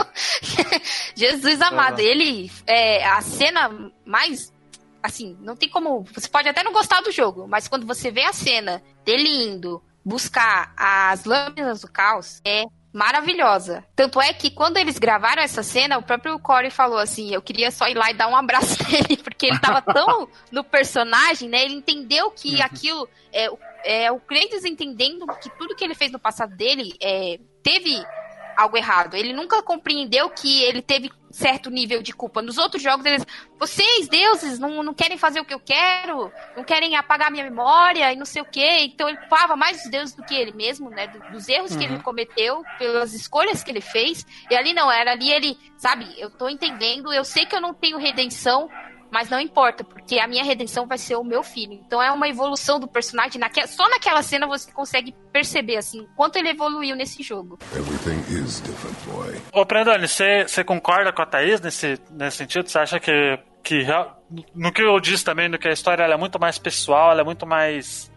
Jesus amado, Uhum. ele é a cena mais assim, não tem como, você pode até não gostar do jogo, mas quando você vê a cena dele indo buscar as lâminas do caos, é maravilhosa. Tanto é que quando eles gravaram essa cena, o próprio Corey falou assim: eu queria só ir lá e dar um abraço nele, porque ele tava tão no personagem, né? Ele entendeu que aquilo. É, o- é o Kratos entendendo que tudo que ele fez no passado dele é, teve algo errado. Ele nunca compreendeu que ele teve certo nível de culpa. Nos outros jogos, eles. Vocês, deuses, não, não querem fazer o que eu quero, não querem apagar minha memória e não sei o quê. Então ele culpava mais os deuses do que ele mesmo, né? do- Dos erros que ele cometeu, pelas escolhas que ele fez. E ali não, era ali ele, sabe, eu tô entendendo, eu sei que eu não tenho redenção. Mas não importa, porque a minha redenção vai ser o meu filho. Então é uma evolução do personagem. Naque... Só naquela cena você consegue perceber, assim, quanto ele evoluiu nesse jogo. Everything is different, boy. Ô, Prandoni, você concorda com a Thaís nesse, nesse sentido? Você acha que, que no que eu disse também, no que a história ela é muito mais pessoal, ela é muito mais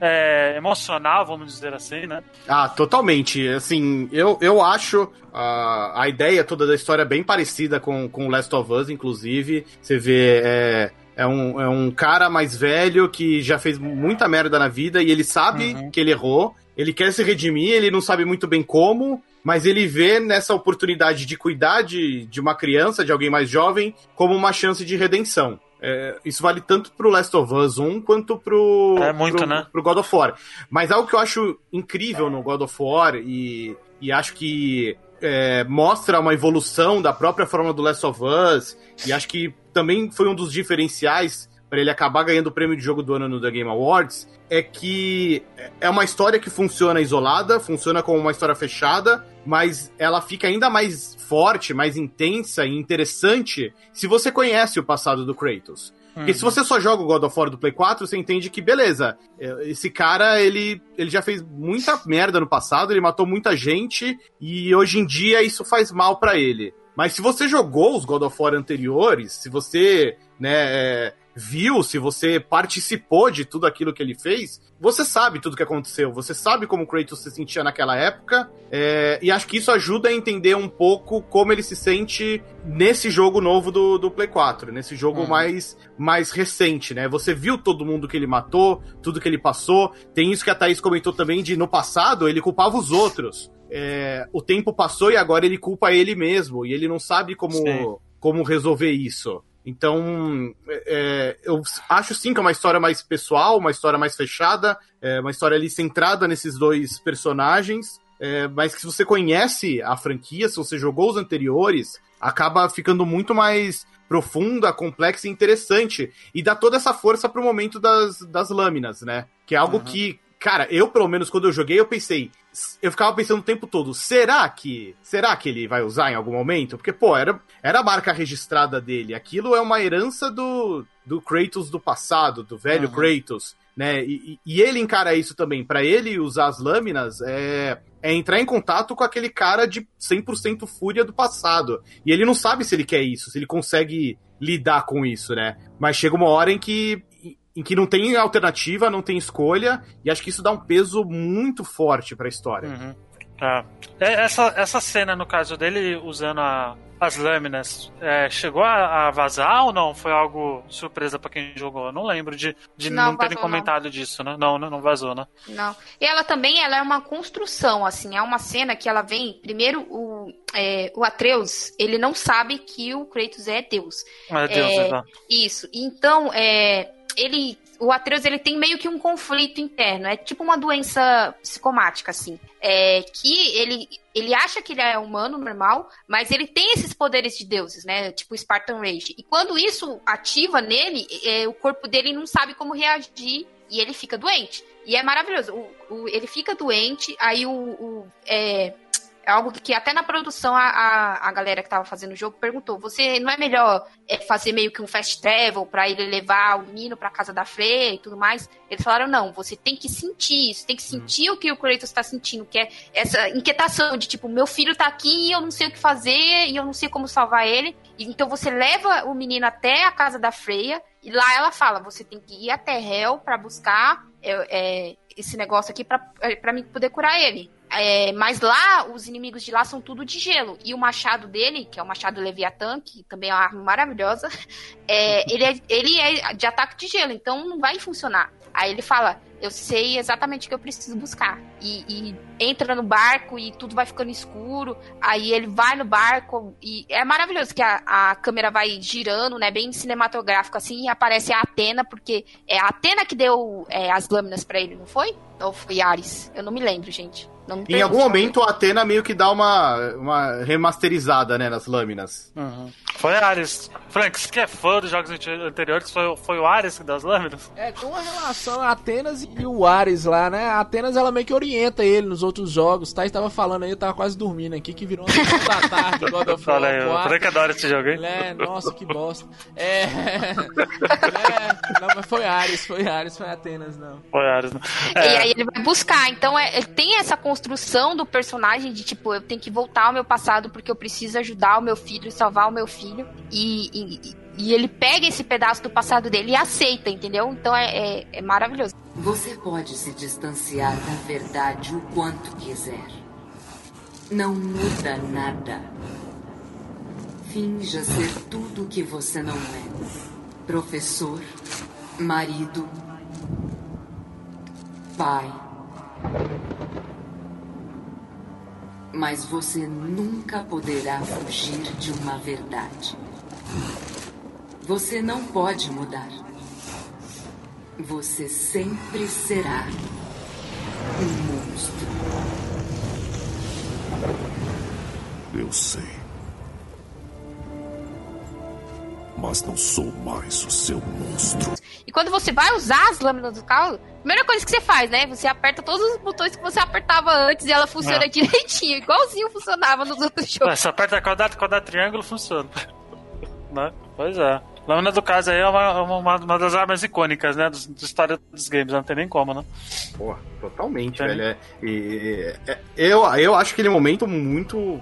é, emocional, vamos dizer assim, né? Ah, totalmente. Assim, eu, eu acho a a ideia toda da história bem parecida com, com Last of Us, inclusive. Você vê, é, é, um, é um cara mais velho que já fez muita merda na vida e ele sabe Uhum. que ele errou. Ele quer se redimir, ele não sabe muito bem como, mas ele vê nessa oportunidade de cuidar de, de uma criança, de alguém mais jovem, como uma chance de redenção. É, isso vale tanto pro Last of Us 1 quanto pro, É muito, pro, né? pro God of War. Mas algo que eu acho incrível no God of War e, e acho que é, mostra uma evolução da própria forma do Last of Us e acho que também foi um dos diferenciais para ele acabar ganhando o prêmio de jogo do ano no The Game Awards, é que é uma história que funciona isolada, funciona como uma história fechada, mas ela fica ainda mais forte, mais intensa e interessante se você conhece o passado do Kratos. Porque se você só joga o God of War do Play 4, você entende que, beleza, é, esse cara, ele, ele já fez muita merda no passado, ele matou muita gente, e hoje em dia isso faz mal para ele. Mas se você jogou os God of War anteriores, se você, né, é, viu, se você participou de tudo aquilo que ele fez, você sabe tudo que aconteceu, você sabe como o Kratos se sentia naquela época, é, e acho que isso ajuda a entender um pouco como ele se sente nesse jogo novo do, do Play 4, nesse jogo Uhum. mais, mais recente, né? Você viu todo mundo que ele matou, tudo que ele passou, tem isso que a Thaís comentou também de no passado ele culpava os outros. É, o tempo passou e agora ele culpa ele mesmo, e ele não sabe Sim. como, como resolver isso. Então, é, eu acho sim que é uma história mais pessoal, uma história mais fechada, é, uma história ali centrada nesses dois personagens, é, mas que se você conhece a franquia, se você jogou os anteriores, acaba ficando muito mais profunda, complexa e interessante. E dá toda essa força pro momento das, das lâminas, né? Que é algo que, cara, eu pelo menos quando eu joguei, eu pensei. Eu ficava pensando o tempo todo, será que. Será que ele vai usar em algum momento? Porque, pô, era, era a marca registrada dele. Aquilo é uma herança do, do Kratos do passado, do velho Uhum. Kratos, né? E, e- ele encara isso também. Pra ele usar as lâminas é, é entrar em contato com aquele cara de 100% fúria do passado. E ele não sabe se ele quer isso, se ele consegue lidar com isso, né? Mas chega uma hora em que em que não tem alternativa, não tem escolha, e acho que isso dá um peso muito forte pra história. Uhum. É. É, Essa, essa cena, no caso dele, usando a- as lâminas, é, chegou a, a vazar ou não? Foi algo surpresa pra quem jogou? Eu não lembro de, de Não, não, terem vazou, comentado disso, né? Não, não, não vazou, né? Não. E ela também, ela é uma construção, assim, é uma cena que ela vem. Primeiro, o, é, o Atreus, ele não sabe que o Kratos é Deus. Meu Deus, É, Ivan. Isso. Então, é, ele, o Atreus, ele tem meio que um conflito interno. É tipo uma doença psicomática, assim. É, que ele, ele acha que ele é humano, normal, mas ele tem esses poderes de deuses, né? Tipo Spartan Rage. E quando isso ativa nele, é, o corpo dele não sabe como reagir e ele fica doente. E é maravilhoso. O, o- ele fica doente, aí o. o- é, algo que até na produção a, a, a galera que tava fazendo o jogo perguntou: você não é melhor é, fazer meio que um fast travel pra ele levar o menino pra casa da Freya e tudo mais? Eles falaram: não, você tem que sentir isso, tem que sentir o que o Kratos tá sentindo, que é essa inquietação de tipo, meu filho tá aqui e eu não sei o que fazer e eu não sei como salvar ele. Então você leva o menino até a casa da Freya e lá ela fala: você tem que ir até Hel pra buscar é, é, esse negócio aqui pra, é, pra mim poder curar ele. É, mas lá, os inimigos de lá são tudo de gelo. E o machado dele, que é o machado Leviatã, que também é uma arma maravilhosa, é, ele, é, ele é de ataque de gelo, então não vai funcionar. Aí ele fala: Eu sei exatamente o que eu preciso buscar. E, e entra no barco e tudo vai ficando escuro. Aí ele vai no barco e é maravilhoso que a, a câmera vai girando, né? Bem cinematográfico assim, e aparece a Atena, porque é a Atena que deu é, as lâminas pra ele, não foi? Ou foi Ares? Eu não me lembro, gente. Não me Em pergunte, algum não. momento a Atena meio que dá uma, uma remasterizada, né, nas lâminas. Uhum. Foi Ares. Frank, você que é fã dos jogos ante- anteriores, foi, foi o Ares que deu as lâminas? É, com a relação a Atenas e o Ares lá, né? A Atenas ela meio que orienta ele nos outros jogos, tá? Estava falando aí, eu tava quase dormindo aqui, que virou uma da tarde, God of War Fala aí, o 4. Frank adora esse jogo, hein? É, nossa, que bosta. É, é. Não, mas foi Ares, foi Ares, foi Atenas, não. Foi Ares, né? E É, aí ele vai buscar. Então é, ele tem essa construção do personagem de tipo, eu tenho que voltar ao meu passado porque eu preciso ajudar o meu filho e salvar o meu filho. E, e, e ele pega esse pedaço do passado dele e aceita, entendeu? Então é, é, é maravilhoso. Você pode se distanciar da verdade o quanto quiser. Não muda nada. Finja ser tudo o que você não é: professor, marido, pai. Mas você nunca poderá fugir de uma verdade. Você não pode mudar. Você sempre será um monstro. Eu sei. Mas não sou mais o seu monstro. E quando você vai usar as lâminas do carro, a primeira coisa que você faz, né? Você aperta todos os botões que você apertava antes e ela funciona É. direitinho, igualzinho funcionava nos outros jogos. É, Você aperta quadrado, quadrado, triângulo, funciona. né? Pois é. Lâmina do caso aí é uma, uma, uma das armas icônicas, né? Da história dos games, não tem nem como, né? Porra, totalmente, É. velho. É, e- é- eu, eu acho aquele momento muito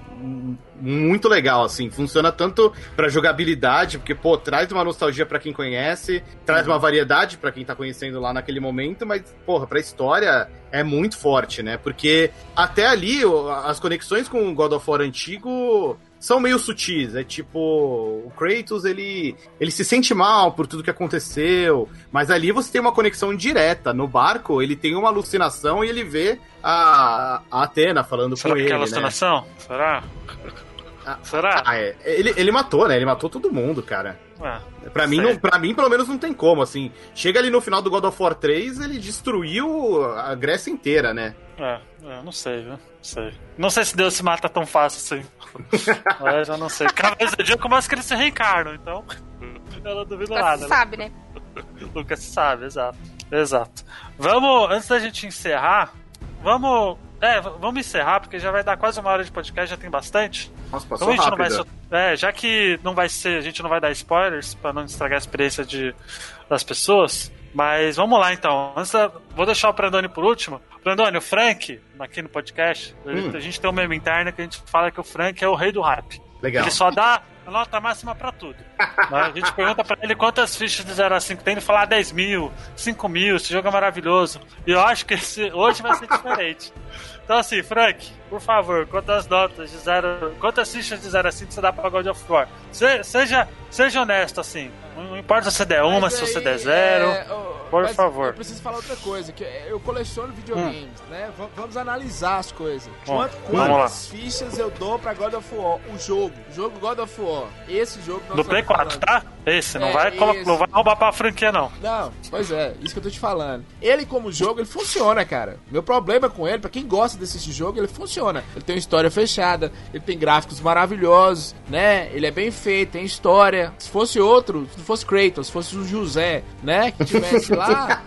muito legal, assim. Funciona tanto pra jogabilidade, porque, pô, traz uma nostalgia pra quem conhece, traz uma variedade pra quem tá conhecendo lá naquele momento, mas, porra, pra história é muito forte, né? Porque até ali, as conexões com o God of War antigo são meio sutis. É tipo, o Kratos, ele, ele se sente mal por tudo que aconteceu, mas ali você tem uma conexão direta. No barco, ele tem uma alucinação e ele vê a, a Atena falando Será com que ele, é né? alucinação? Será? Ah, Será? Ah, é. Ele, ele matou, né? Ele matou todo mundo, cara. É. Pra mim, não, pra mim, pelo menos, não tem como, assim. Chega ali no final do God of War 3, ele destruiu a Grécia inteira, né? É, é, não sei, viu? Não sei. Não sei se Deus se mata tão fácil assim. é, já não sei. Cada vez eu digo como as crianças reencarnam, então. Eu não duvido Nunca nada. se né? sabe, né? Nunca se sabe, exato. Exato. Vamos, antes da gente encerrar, vamos. É, vamos encerrar, porque já vai dar quase uma hora de podcast, já tem bastante. Nossa, Então passou a gente não vai é, já que não vai ser, a gente não vai dar spoilers pra não estragar a experiência de, das pessoas. Mas vamos lá então. Antes da- vou deixar o Prandoni por último. Prandoni, o Frank, aqui no podcast, Hum. a gente tem um meme interno que a gente fala que o Frank é o rei do rap. Legal. Ele só dá a nota máxima pra tudo. Né? A gente pergunta pra ele quantas fichas de 0 a 5 tem, ele fala ah, 10 mil, 5 mil, esse jogo é maravilhoso. E eu acho que esse, hoje vai ser diferente. Então assim, Frank, por favor, quantas notas de 0. Quantas fichas de 0 a 5 você dá pra God of War? Se- seja, seja honesto, assim. Não importa se der uma, Mas se você der zero. é, por favor. Eu preciso falar outra coisa, que eu coleciono videogames, né? V- vamos analisar as coisas. Bom, Quant- vamos lá. quantas fichas eu dou pra God of War? O jogo. O jogo God of War. Esse jogo que nós Do Play estamos 4, falando. tá? Esse, não, É, vai, colo- esse. não vai roubar pra franquia, não. Não, pois é, isso que eu tô te falando. Ele, como jogo, ele funciona, cara. Meu problema com ele, pra quem gosta desse jogo, ele funciona. Ele tem uma história fechada, ele tem gráficos maravilhosos, né? Ele é bem feito, tem história. Se fosse outro, se fosse Kratos, se fosse o José, né? Que tivesse lá.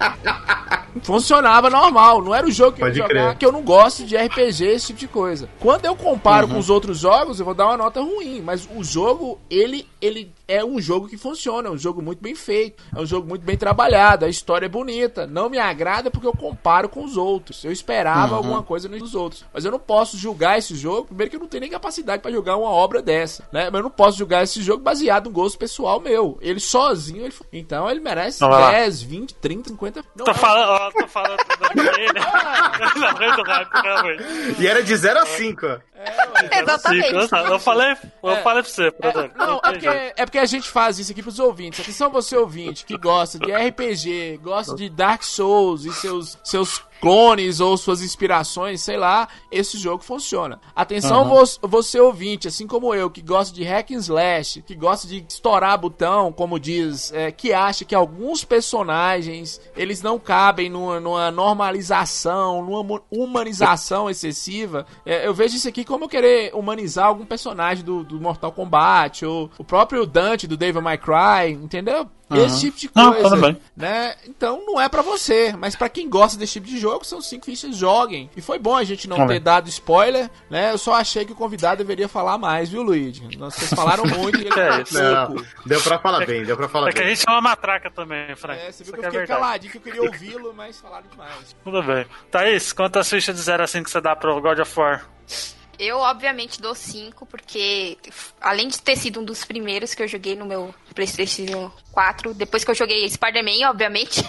funcionava normal. Não era o jogo que eu ia Pode jogar, crer. que eu não gosto de RPG, esse tipo de coisa. Quando eu comparo com os outros jogos, eu vou dar uma nota ruim. Mas o jogo, ele, ele é um jogo que funciona, é um jogo muito bem feito, é um jogo muito bem trabalhado, a história é bonita. Não me agrada porque eu comparo com os outros. Eu esperava alguma coisa nos outros. Mas eu não posso julgar esse jogo, primeiro que eu não tenho nem capacidade pra jogar uma obra dessa, né? Mas eu não posso julgar esse jogo baseado no gosto pessoal meu. Ele sozinho, ele... então ele merece lá. 10, 20, 30, 50. Não Tô é- falando, ó, tô falando. Não. E era de 0 a 5, ó. Exatamente. Cinco, eu- Eu falei, eu É. falei pra você, É, Prandoni. não, é porque, é porque a gente faz isso aqui pros ouvintes. Atenção você ouvinte que gosta de RPG, gosta de Dark Souls e seus, seus clones ou suas inspirações, sei lá, esse jogo funciona. Atenção vo- você ouvinte, assim como eu, que gosta de hack and slash, que gosta de estourar botão, como diz, é, que acha que alguns personagens, eles não cabem numa, numa normalização, numa humanização excessiva. É, eu vejo isso aqui como eu querer humanizar algum personagem do, do Mortal Kombat, ou o próprio Dante do Devil May Cry, entendeu? Esse tipo de Não, coisa, bem. né? Então não é pra você, mas pra quem gosta desse tipo de jogo, são cinco fichas, joguem. E foi bom a gente não Tá ter bem. dado spoiler, né? Eu só achei que o convidado deveria falar mais, viu, Luigi? Vocês falaram muito e ele é? Não, pouco. deu pra falar bem, deu pra falar É que a bem. gente é uma matraca também, Frank. É, você viu que que eu é fiquei verdade. caladinho, que eu queria ouvi-lo, mas falaram demais. Tudo bem. Thaís, quantas fichas de 0 a 5 você dá pro God of War? Eu, obviamente, dou 5, porque além de ter sido um dos primeiros que eu joguei no meu PlayStation 4, depois que eu joguei Spider-Man, obviamente.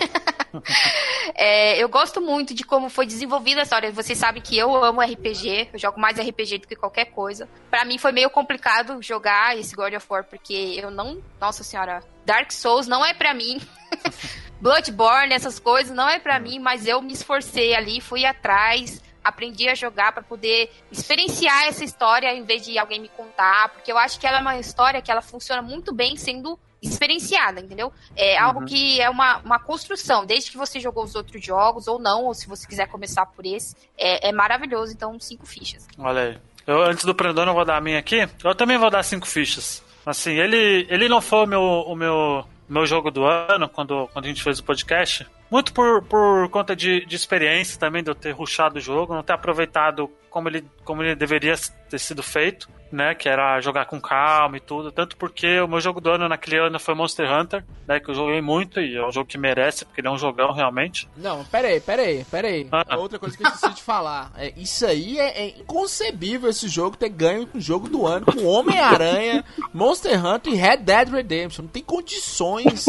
é, eu gosto muito de como foi desenvolvida a história. Vocês sabem que eu amo RPG, eu jogo mais RPG do que qualquer coisa. Pra mim foi meio complicado jogar esse God of War, porque eu não. Nossa senhora, Dark Souls não é pra mim. Bloodborne, essas coisas, não é pra mim, mas eu me esforcei ali, fui atrás, aprendi a jogar pra poder experienciar essa história em vez de alguém me contar, porque eu acho que ela é uma história que ela funciona muito bem sendo experienciada, entendeu? É algo que é uma, uma construção, desde que você jogou os outros jogos ou não, ou se você quiser começar por esse, é, é maravilhoso, então cinco fichas. Olha aí. Eu, antes do Prandona, eu vou dar a minha aqui. Eu também vou dar 5 fichas. Assim, ele, ele não foi o meu, o meu, meu jogo do ano quando, quando a gente fez o podcast. Muito por, por conta de, de experiência também, de eu ter ruxado o jogo, não ter aproveitado como ele, como ele deveria ter sido feito, né? Que era jogar com calma e tudo. Tanto porque o meu jogo do ano naquele ano foi Monster Hunter, né? Que eu joguei muito e é um jogo que merece, porque ele é um jogão realmente. Não, pera aí, pera aí, pera aí. Ah. Outra coisa que eu esqueci de falar. É, isso aí é, é inconcebível esse jogo ter ganho com o jogo do ano, com Homem-Aranha, Monster Hunter e Red Dead Redemption. Não tem condições.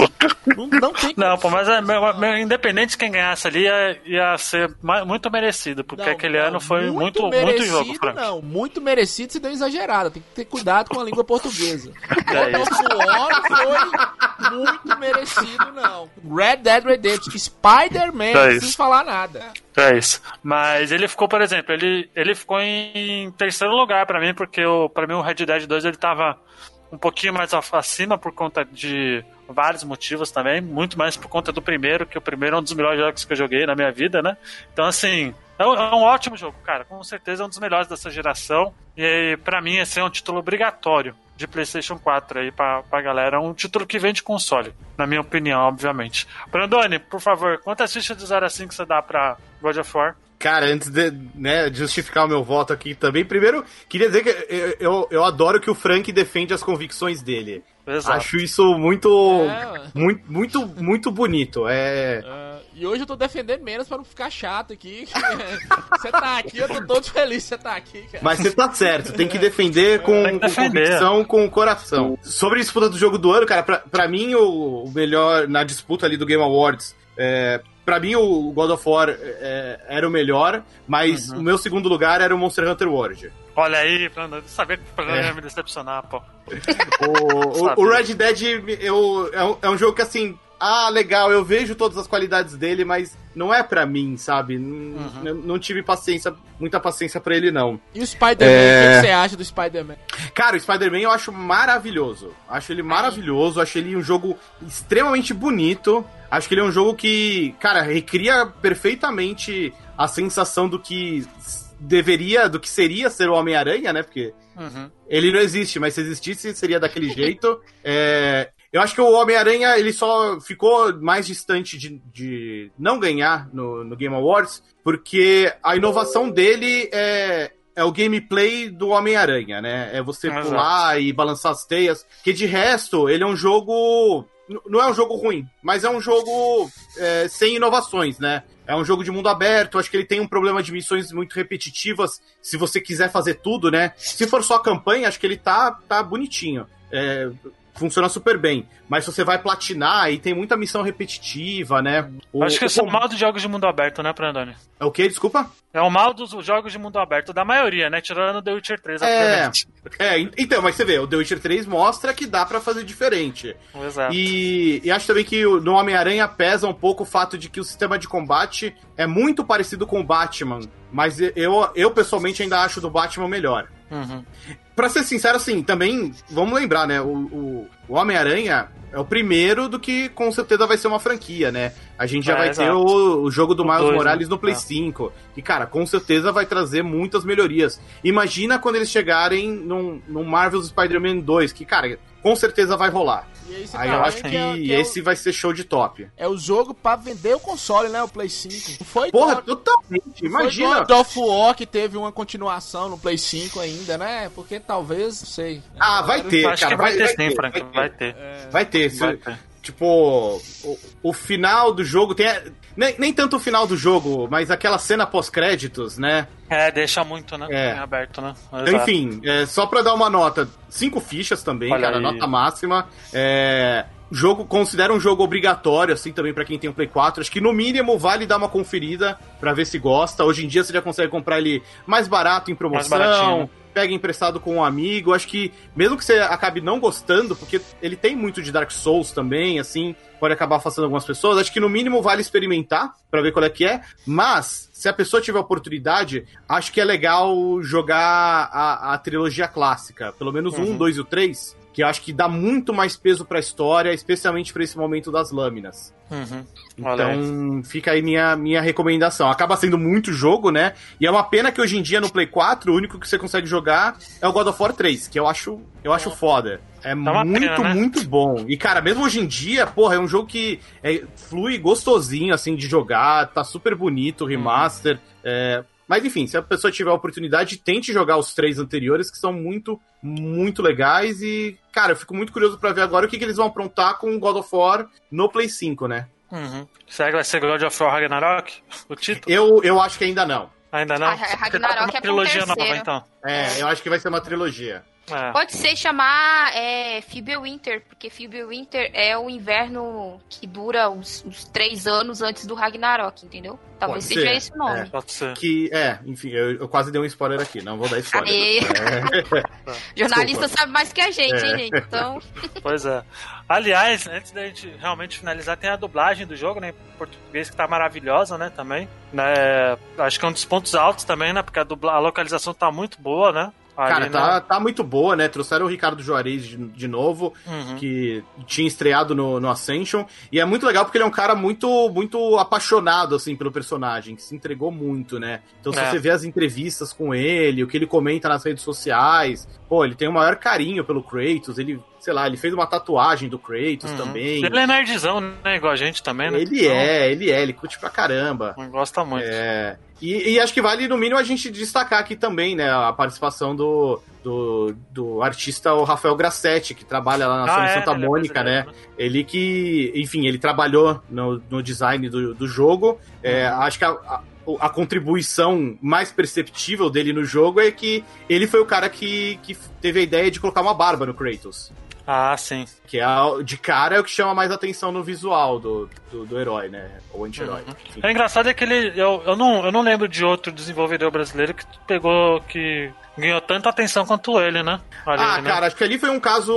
Não, não tem Não, pô, mas é, meu- meu- independente de quem ganhasse ali, ia, ia ser ma- muito merecido, porque Não, aquele não, ano foi muito, muito, merecido, jogo, Frank. não. Muito merecido, você deu exagerado. Tem que ter cuidado com a língua portuguesa. É of War foi muito merecido, não. Red Dead Redemption, Spider-Man, É não preciso falar nada. É isso. Mas ele ficou, por exemplo, ele, ele ficou em terceiro lugar pra mim, porque o, pra mim o Red Dead 2 ele tava um pouquinho mais acima por conta de vários motivos também, muito mais por conta do primeiro, que o primeiro é um dos melhores jogos que eu joguei na minha vida, né? Então, assim, é um, é um ótimo jogo, cara. Com certeza é um dos melhores dessa geração. E pra mim esse é um título obrigatório de PlayStation 4 aí pra, pra galera. É um título que vem de console, na minha opinião, obviamente. Brandoni, por favor, quantas fichas de 0 a 5 você dá pra God of War? Cara, antes de né, justificar o meu voto aqui também, primeiro, queria dizer que eu, eu, eu adoro que o Frank defende as convicções dele. Exato. Acho isso muito, É, muito, muito, muito bonito. É, Ah, e hoje eu tô defendendo menos pra não ficar chato aqui. Você tá aqui, eu tô todo feliz você tá aqui, cara. Mas você tá certo, tem que defender com, que com convicção, com o coração. Sobre a disputa do jogo do ano, cara, pra, pra mim o, o melhor na disputa ali do Game Awards, é, pra mim o God of War é, era o melhor, mas Uhum. o meu segundo lugar era o Monster Hunter World. Olha aí, eu sabia que o Brandoni É. ia me decepcionar, pô. O, o, o Red Dead eu, é, um, é um jogo que assim. Ah, legal, eu vejo todas as qualidades dele, mas não é pra mim, sabe? N- Uhum. n- Não tive paciência, muita paciência pra ele, não. E o Spider-Man, É. o que você acha do Spider-Man? Cara, o Spider-Man eu acho maravilhoso. Acho ele maravilhoso, acho ele um jogo extremamente bonito. Acho que ele é um jogo que, cara, recria perfeitamente a sensação do que deveria, do que seria ser o Homem-Aranha, né? Porque Uhum. ele não existe, mas se existisse seria daquele jeito. É, eu acho que o Homem-Aranha ele só ficou mais distante de, de não ganhar no, no Game Awards, porque a inovação dele é, é o gameplay do Homem-Aranha, né? É você Exato. pular e balançar as teias. Que de resto, ele é um jogo. Não é um jogo ruim, mas é um jogo é, sem inovações, né? É um jogo de mundo aberto, acho que ele tem um problema de missões muito repetitivas, se você quiser fazer tudo, né? Se for só a campanha, acho que ele tá, tá bonitinho. É, funciona super bem. Mas você vai platinar, e tem muita missão repetitiva, né? O, Acho que o esse é o mal dos jogos de mundo aberto, né, Brandoni? É o quê? Desculpa? É o mal dos jogos de mundo aberto, da maioria, né? Tirando The Witcher 3, É, é, en- então, mas você vê, o The Witcher 3 mostra que dá pra fazer diferente. Exato. E, e acho também que o- no Homem-Aranha pesa um pouco o fato de que o sistema de combate é muito parecido com o Batman, mas eu, eu pessoalmente ainda acho do Batman melhor. Uhum. Pra ser sincero, assim, também, vamos lembrar, né? O, o, o Homem-Aranha é o primeiro do que com certeza vai ser uma franquia, né? A gente já É, vai exato. ter o, o jogo do O Miles dois, Morales né? no Play É. 5. E, cara, com certeza vai trazer muitas melhorias. Imagina quando eles chegarem num, num Marvel's Spider-Man 2, que, cara, com certeza vai rolar. E esse Aí também eu acho que, é, que é esse vai ser show de top. o, é o jogo pra vender o console, né? O Play 5. Não foi Porra, God- totalmente. Foi Imagina. God of War que teve uma continuação no Play 5 ainda, né? Porque talvez, não sei. Ah, vai ter, Acho cara. que vai, ter sim, ter, Frank. Vai ter. Vai ter. se- Vai ter. Tipo, o, o final do jogo tem. Nem, nem tanto o final do jogo, mas aquela cena pós-créditos, né? É, deixa muito, né? É. Em aberto, né? Então, Exato. enfim, é, só pra dar uma nota, cinco fichas também, Olha cara, aí. nota máxima. É, jogo, considera um jogo obrigatório, assim, também pra quem tem um Play 4. Acho que no mínimo vale dar uma conferida pra ver se gosta. Hoje em dia você já consegue comprar ele mais barato em Mais promoção. né? Pega emprestado com um amigo. Acho que, mesmo que você acabe não gostando, porque ele tem muito de Dark Souls também, assim, pode acabar afastando algumas pessoas. Acho que no mínimo vale experimentar pra ver qual é que é. Mas, se a pessoa tiver oportunidade, acho que é legal jogar a, a trilogia clássica. Pelo menos um, Uhum. dois e o três. Que eu acho que dá muito mais peso pra história, especialmente pra esse momento das lâminas. Uhum. Então, fica aí minha, minha recomendação. Acaba sendo muito jogo, né? E é uma pena que hoje em dia no Play 4, o único que você consegue jogar é o God of War 3, que eu acho, eu acho foda. É uma muito, pena, né? muito bom. E, cara, mesmo hoje em dia, porra, é um jogo que é, flui gostosinho, assim, de jogar, tá super bonito, o remaster. é, mas, enfim, se a pessoa tiver a oportunidade, tente jogar os três anteriores, que são muito, muito legais. E, cara, eu fico muito curioso pra ver agora o que, que eles vão aprontar com o God of War no Play 5, né? Uhum. Será que vai ser God of War Ragnarok? O título? Eu, eu acho que ainda não. Ainda não? Ah, Ragnarok tá é uma um trilogia nova, então. É, eu acho que vai ser uma trilogia. É. Pode ser chamar é, Winter, porque Winter é o inverno que dura os, os três anos antes do Ragnarok, entendeu? Talvez Pode seja ser, esse o nome. é. Pode ser. Que, é, enfim, eu, eu quase dei um spoiler aqui, não vou dar spoiler. Aê. É. Jornalista Desculpa. sabe mais que a gente, É. hein, gente? Então, Pois é. Aliás, antes da gente realmente finalizar, tem a dublagem do jogo, né? Em português que tá maravilhosa, né? Também. Né, acho que é um dos pontos altos também, né? Porque a, dubla, a localização tá muito boa, né? Cara, né? tá, tá muito boa, né? Trouxeram o Ricardo Juarez de, de novo, Uhum. que tinha estreado no, no Ascension. E é muito legal porque ele é um cara muito, muito apaixonado, assim, pelo personagem, que se entregou muito, né? Então, se É. você vê as entrevistas com ele, o que ele comenta nas redes sociais, pô, ele tem o maior carinho pelo Kratos, ele, sei lá, ele fez uma tatuagem do Kratos Uhum. também. Ele é nerdzão, né? Igual a gente também, né? Ele é, ele é, ele curte pra caramba. Então, gosta muito. É, e, e acho que vale, no mínimo, a gente destacar aqui também, né, a participação do, do, do artista o Rafael Grassetti, que trabalha lá na Ah, é, Santa é Mônica, né? brasileiro, Ele que, enfim, ele trabalhou no, no design do, do jogo. É, Uhum. Acho que a, a, a contribuição mais perceptível dele no jogo é que ele foi o cara que, que teve a ideia de colocar uma barba no Kratos. Ah, sim. Que é, de cara é o que chama mais atenção no visual do, do, do herói, né? Ou anti-herói. enfim. É engraçado é que ele. Eu, eu, não, eu não lembro de outro desenvolvedor brasileiro que pegou. que ganhou tanta atenção quanto ele, né? Ali, Ah, né? cara, acho que ali foi um caso.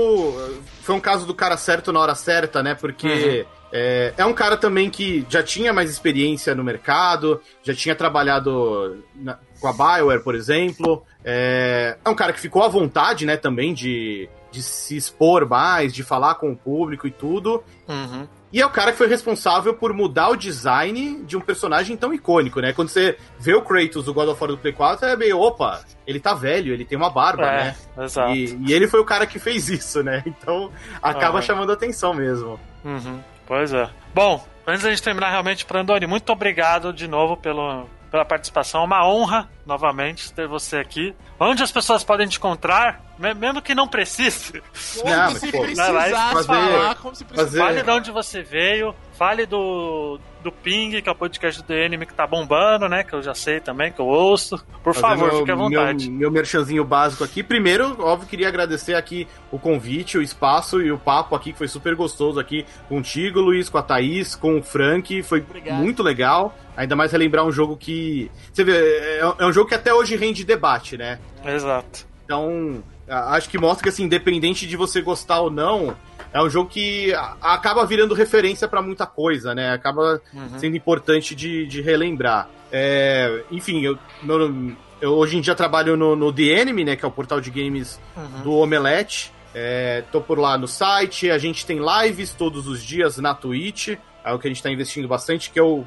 Foi um caso do cara certo na hora certa, né? Porque é, é um cara também que já tinha mais experiência no mercado, já tinha trabalhado na- com a Bioware, por exemplo. É, é um cara que ficou à vontade, né, também de, de se expor mais, de falar com o público e tudo. Uhum. E é o cara que foi responsável por mudar o design de um personagem tão icônico, né? Quando você vê o Kratos do God of War do Play 4, é meio, opa, ele tá velho, ele tem uma barba, É, né? exato. E, e ele foi o cara que fez isso, né? Então acaba Aham. chamando atenção mesmo. Uhum, Pois é. Bom, antes da gente terminar realmente, Prandoni, muito obrigado de novo pelo, pela participação. É uma honra, novamente, ter você aqui. Onde as pessoas podem te encontrar, me- mesmo que não precise. Como Não, se pô, precisasse fazer- falar, como se precisasse. fazer- Fale de onde você veio, fale do, do Ping, que é o podcast do anime que tá bombando, né? Que eu já sei também, que eu ouço. Por Fazer favor, meu- fique à vontade. Meu, meu merchanzinho básico aqui. Primeiro, óbvio, queria agradecer aqui o convite, o espaço e o papo aqui, que foi super gostoso aqui contigo, Luiz, com a Thaís, com o Frank. Foi Obrigado. muito legal. Ainda mais relembrar um jogo que. Você vê, é, é um jogo que até hoje rende debate, né? Exato. Então, acho que mostra que, assim, independente de você gostar ou não, é um jogo que acaba virando referência pra muita coisa, né? Acaba Uhum. sendo importante de, de relembrar. É, enfim, eu, meu- eu hoje em dia trabalho no, no The Enemy, né? Que é o portal de games Uhum. do Omelete. É, tô por lá no site, a gente tem lives todos os dias na Twitch, é o que a gente tá investindo bastante, que eu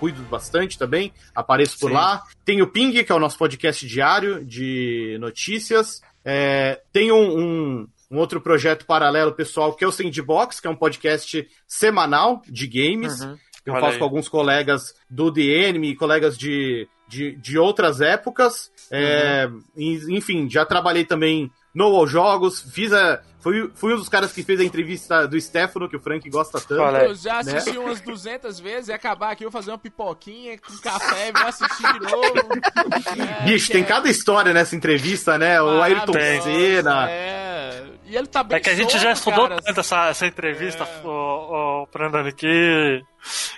cuido bastante também, apareço por Sim. lá. Tem o Ping, que é o nosso podcast diário de notícias. É, tem um, um- um outro projeto paralelo, pessoal, que é o Sandbox, que é um podcast semanal de games. Uhum. Eu Olha faço aí. com alguns colegas do The Enemy, colegas de, de, de outras épocas. É, Uhum. enfim, já trabalhei também no All Jogos, fiz a. Fui, fui um dos caras que fez a entrevista do Stefano, que o Frank gosta tanto. Eu já assisti umas 200 vezes e acabar aqui, eu vou fazer uma pipoquinha com café e vou assistir de novo. É, Bicho, tem é cada história nessa entrevista, né? O Ayrton maravilhosa, Senna. É. E ele tá bem É que a gente solto, já estudou cara. tanto essa, essa entrevista, É. o, o Prandani, que,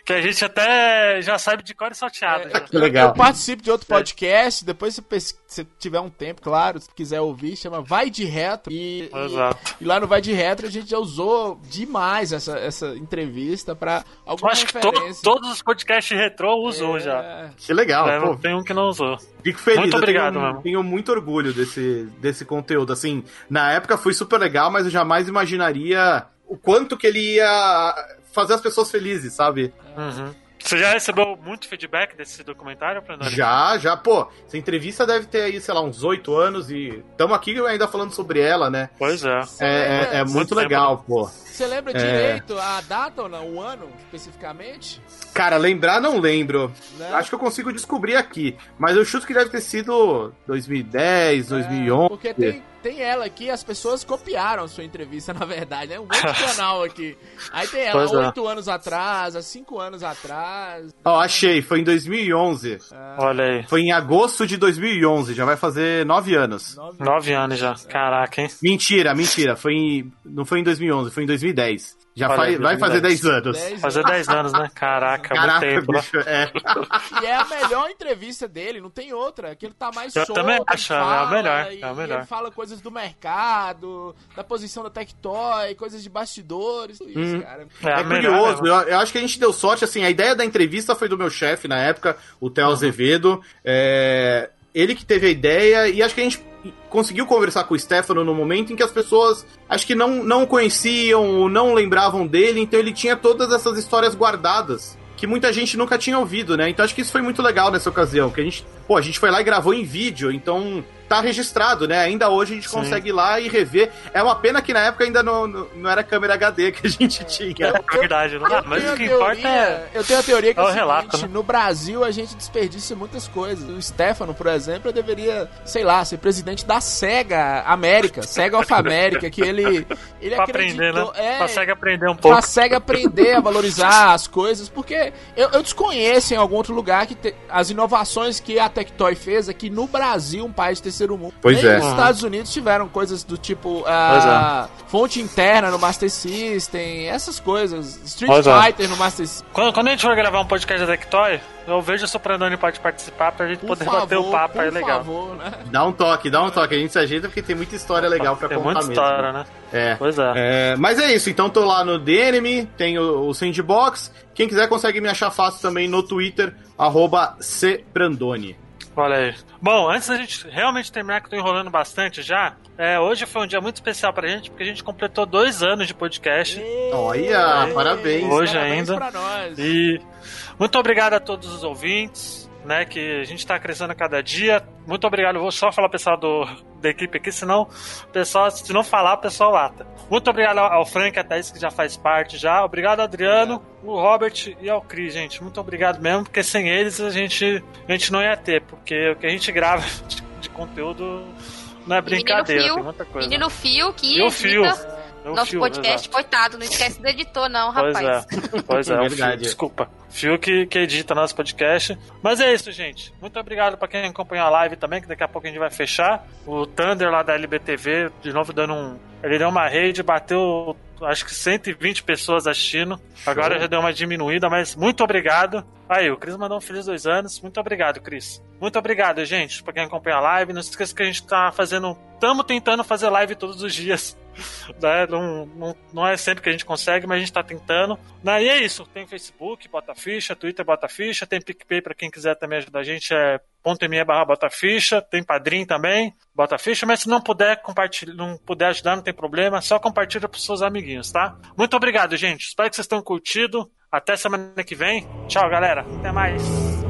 que a gente até já sabe de cor e salteado. já. Que legal. Eu participo de outro podcast, depois se se tiver um tempo, claro, se quiser ouvir, chama Vai de Retro. E, e- Exato. e lá no Vai de Retro a gente já usou demais essa, essa entrevista pra Eu alguma acho que to- todos os podcasts retrô usam É, já. Que legal, É, pô. tem um que não usou. Fico feliz. Muito obrigado, tenho, mano. tenho muito orgulho desse, desse conteúdo. Assim, na época foi super legal, mas eu jamais imaginaria o quanto que ele ia fazer as pessoas felizes, sabe? Uhum. Você já recebeu muito feedback desse documentário, Brandoni? Já, já, pô, essa entrevista deve ter aí, sei lá, uns oito anos e estamos aqui ainda falando sobre ela, né? Pois é. É, é, é muito legal, pô. Você lembra É. direito a data ou não? O ano, especificamente? Cara, lembrar não lembro. Né? Acho que eu consigo descobrir aqui. Mas eu chuto que deve ter sido 2010, 2011. É, Porque tem, tem ela aqui, as pessoas copiaram sua entrevista, na verdade, né? Um monte de canal aqui. Aí tem ela, Pois é. oito anos atrás, há cinco anos atrás. Ó, achei, foi em 2011. Olha aí. Foi em agosto de 2011, já vai fazer nove anos. Nove Nove anos já. Caraca, hein? Mentira, mentira, foi em, não foi em 2011, foi em 2010. Já Olha, faz- vai fazer 2010. 10 anos. Fazer anos. 10 anos, né? Caraca, muito Caraca, tempo. né? bicho, é. E é a melhor entrevista dele, não tem outra. Que ele tá mais Eu solto. também acho, é a melhor, e- é a e melhor. ele fala coisas do mercado, da posição da Tectoy, coisas de bastidores, tudo isso, Hum. cara. É, É curioso, eu, eu acho que a gente deu sorte, assim, a ideia da entrevista foi do meu chefe na época, o Theo Azevedo, é, ele que teve a ideia, e acho que a gente conseguiu conversar com o Stefano no momento em que as pessoas, acho que não, não conheciam ou não lembravam dele, então ele tinha todas essas histórias guardadas, que muita gente nunca tinha ouvido, né, então acho que isso foi muito legal nessa ocasião, que a gente, pô, a gente foi lá e gravou em vídeo, então tá registrado, né, ainda hoje a gente Sim. consegue ir lá e rever, é uma pena que na época ainda não, não, não era câmera HD que a gente tinha. É verdade, não dá. Mas o que teoria- importa é. Eu tenho a teoria que é é o seguinte, relato, né? no Brasil a gente desperdiça muitas coisas. O Stefano, por exemplo, deveria, sei lá, ser presidente da SEGA América, SEGA of America, que ele, ele Pra aprender, né? É, Consegue aprender um pouco. pra SEGA aprender a valorizar as coisas, porque eu, eu desconheço em algum outro lugar que te- as inovações que a Tectoy fez aqui no Brasil, um país de terceiro mundo. Pois Nem é. os. Estados Unidos tiveram coisas do tipo a fonte interna no Master System, essas coisas. Street Pois é. Fighter no Master System. Quando, quando a gente for gravar um podcast da Tectoy, eu vejo se o Brandoni pode participar pra gente Por poder favor, bater o papo por aí legal. favor, né? Dá um toque, dá um toque. A gente se ajeita porque tem muita história legal pra Tem contar muita mesmo. história, né? É. Pois é. É, mas é isso, então tô lá no DNM, tem o, o Sandbox. Quem quiser consegue me achar fácil também no Twitter, arroba cbrandoni. Olha aí. Bom, antes da gente realmente terminar, que eu tô enrolando bastante já, é, hoje foi um dia muito especial pra gente, porque a gente completou dois anos de podcast. Olha, parabéns. Hoje Parabéns ainda. pra nós. E muito obrigado a todos os ouvintes, né? Que a gente tá crescendo a cada dia. Muito obrigado. Vou só falar pessoal do, da equipe aqui, senão pessoal, se não falar, o pessoal lata. Muito obrigado ao Frank a Thaís, que já faz parte já. Obrigado, Adriano, o Robert e ao Cris, gente. Muito obrigado mesmo, porque sem eles a gente, a gente não ia ter, porque o que a gente grava de, de conteúdo não é brincadeira, Menino tem Fio, muita coisa. Menino Fio que E o Fio. É o nosso Fio, podcast. exato. Coitado, não esquece do editor não, Pois rapaz. é, pois é, o Verdade. Fio, desculpa. Fio que, que edita nosso podcast. Mas é isso, gente. Muito obrigado pra quem acompanhou a live também, que daqui a pouco a gente vai fechar. O Thunder lá da LBTV, de novo dando um. Ele deu uma rede, bateu acho que 120 pessoas assistindo. Agora já deu uma diminuída, mas muito obrigado. Aí, o Cris mandou um feliz dois anos. Muito obrigado, Cris. Muito obrigado, gente, pra quem acompanha a live. Não se esqueça que a gente tá fazendo. Estamos tentando fazer live todos os dias. Né? Não, não, não é sempre que a gente consegue, mas a gente tá tentando. Né? E é isso. Tem Facebook, Bota Ficha, Twitter, Bota Ficha. Tem PicPay pra quem quiser também ajudar a gente. É .me barra Bota Ficha. Tem Padrim também, Bota Ficha. Mas se não puder compartilhar, não puder ajudar, não tem problema. Só compartilha pros seus amiguinhos, tá? Muito obrigado, gente. Espero que vocês tenham curtido. Até semana que vem. Tchau, galera. Até mais.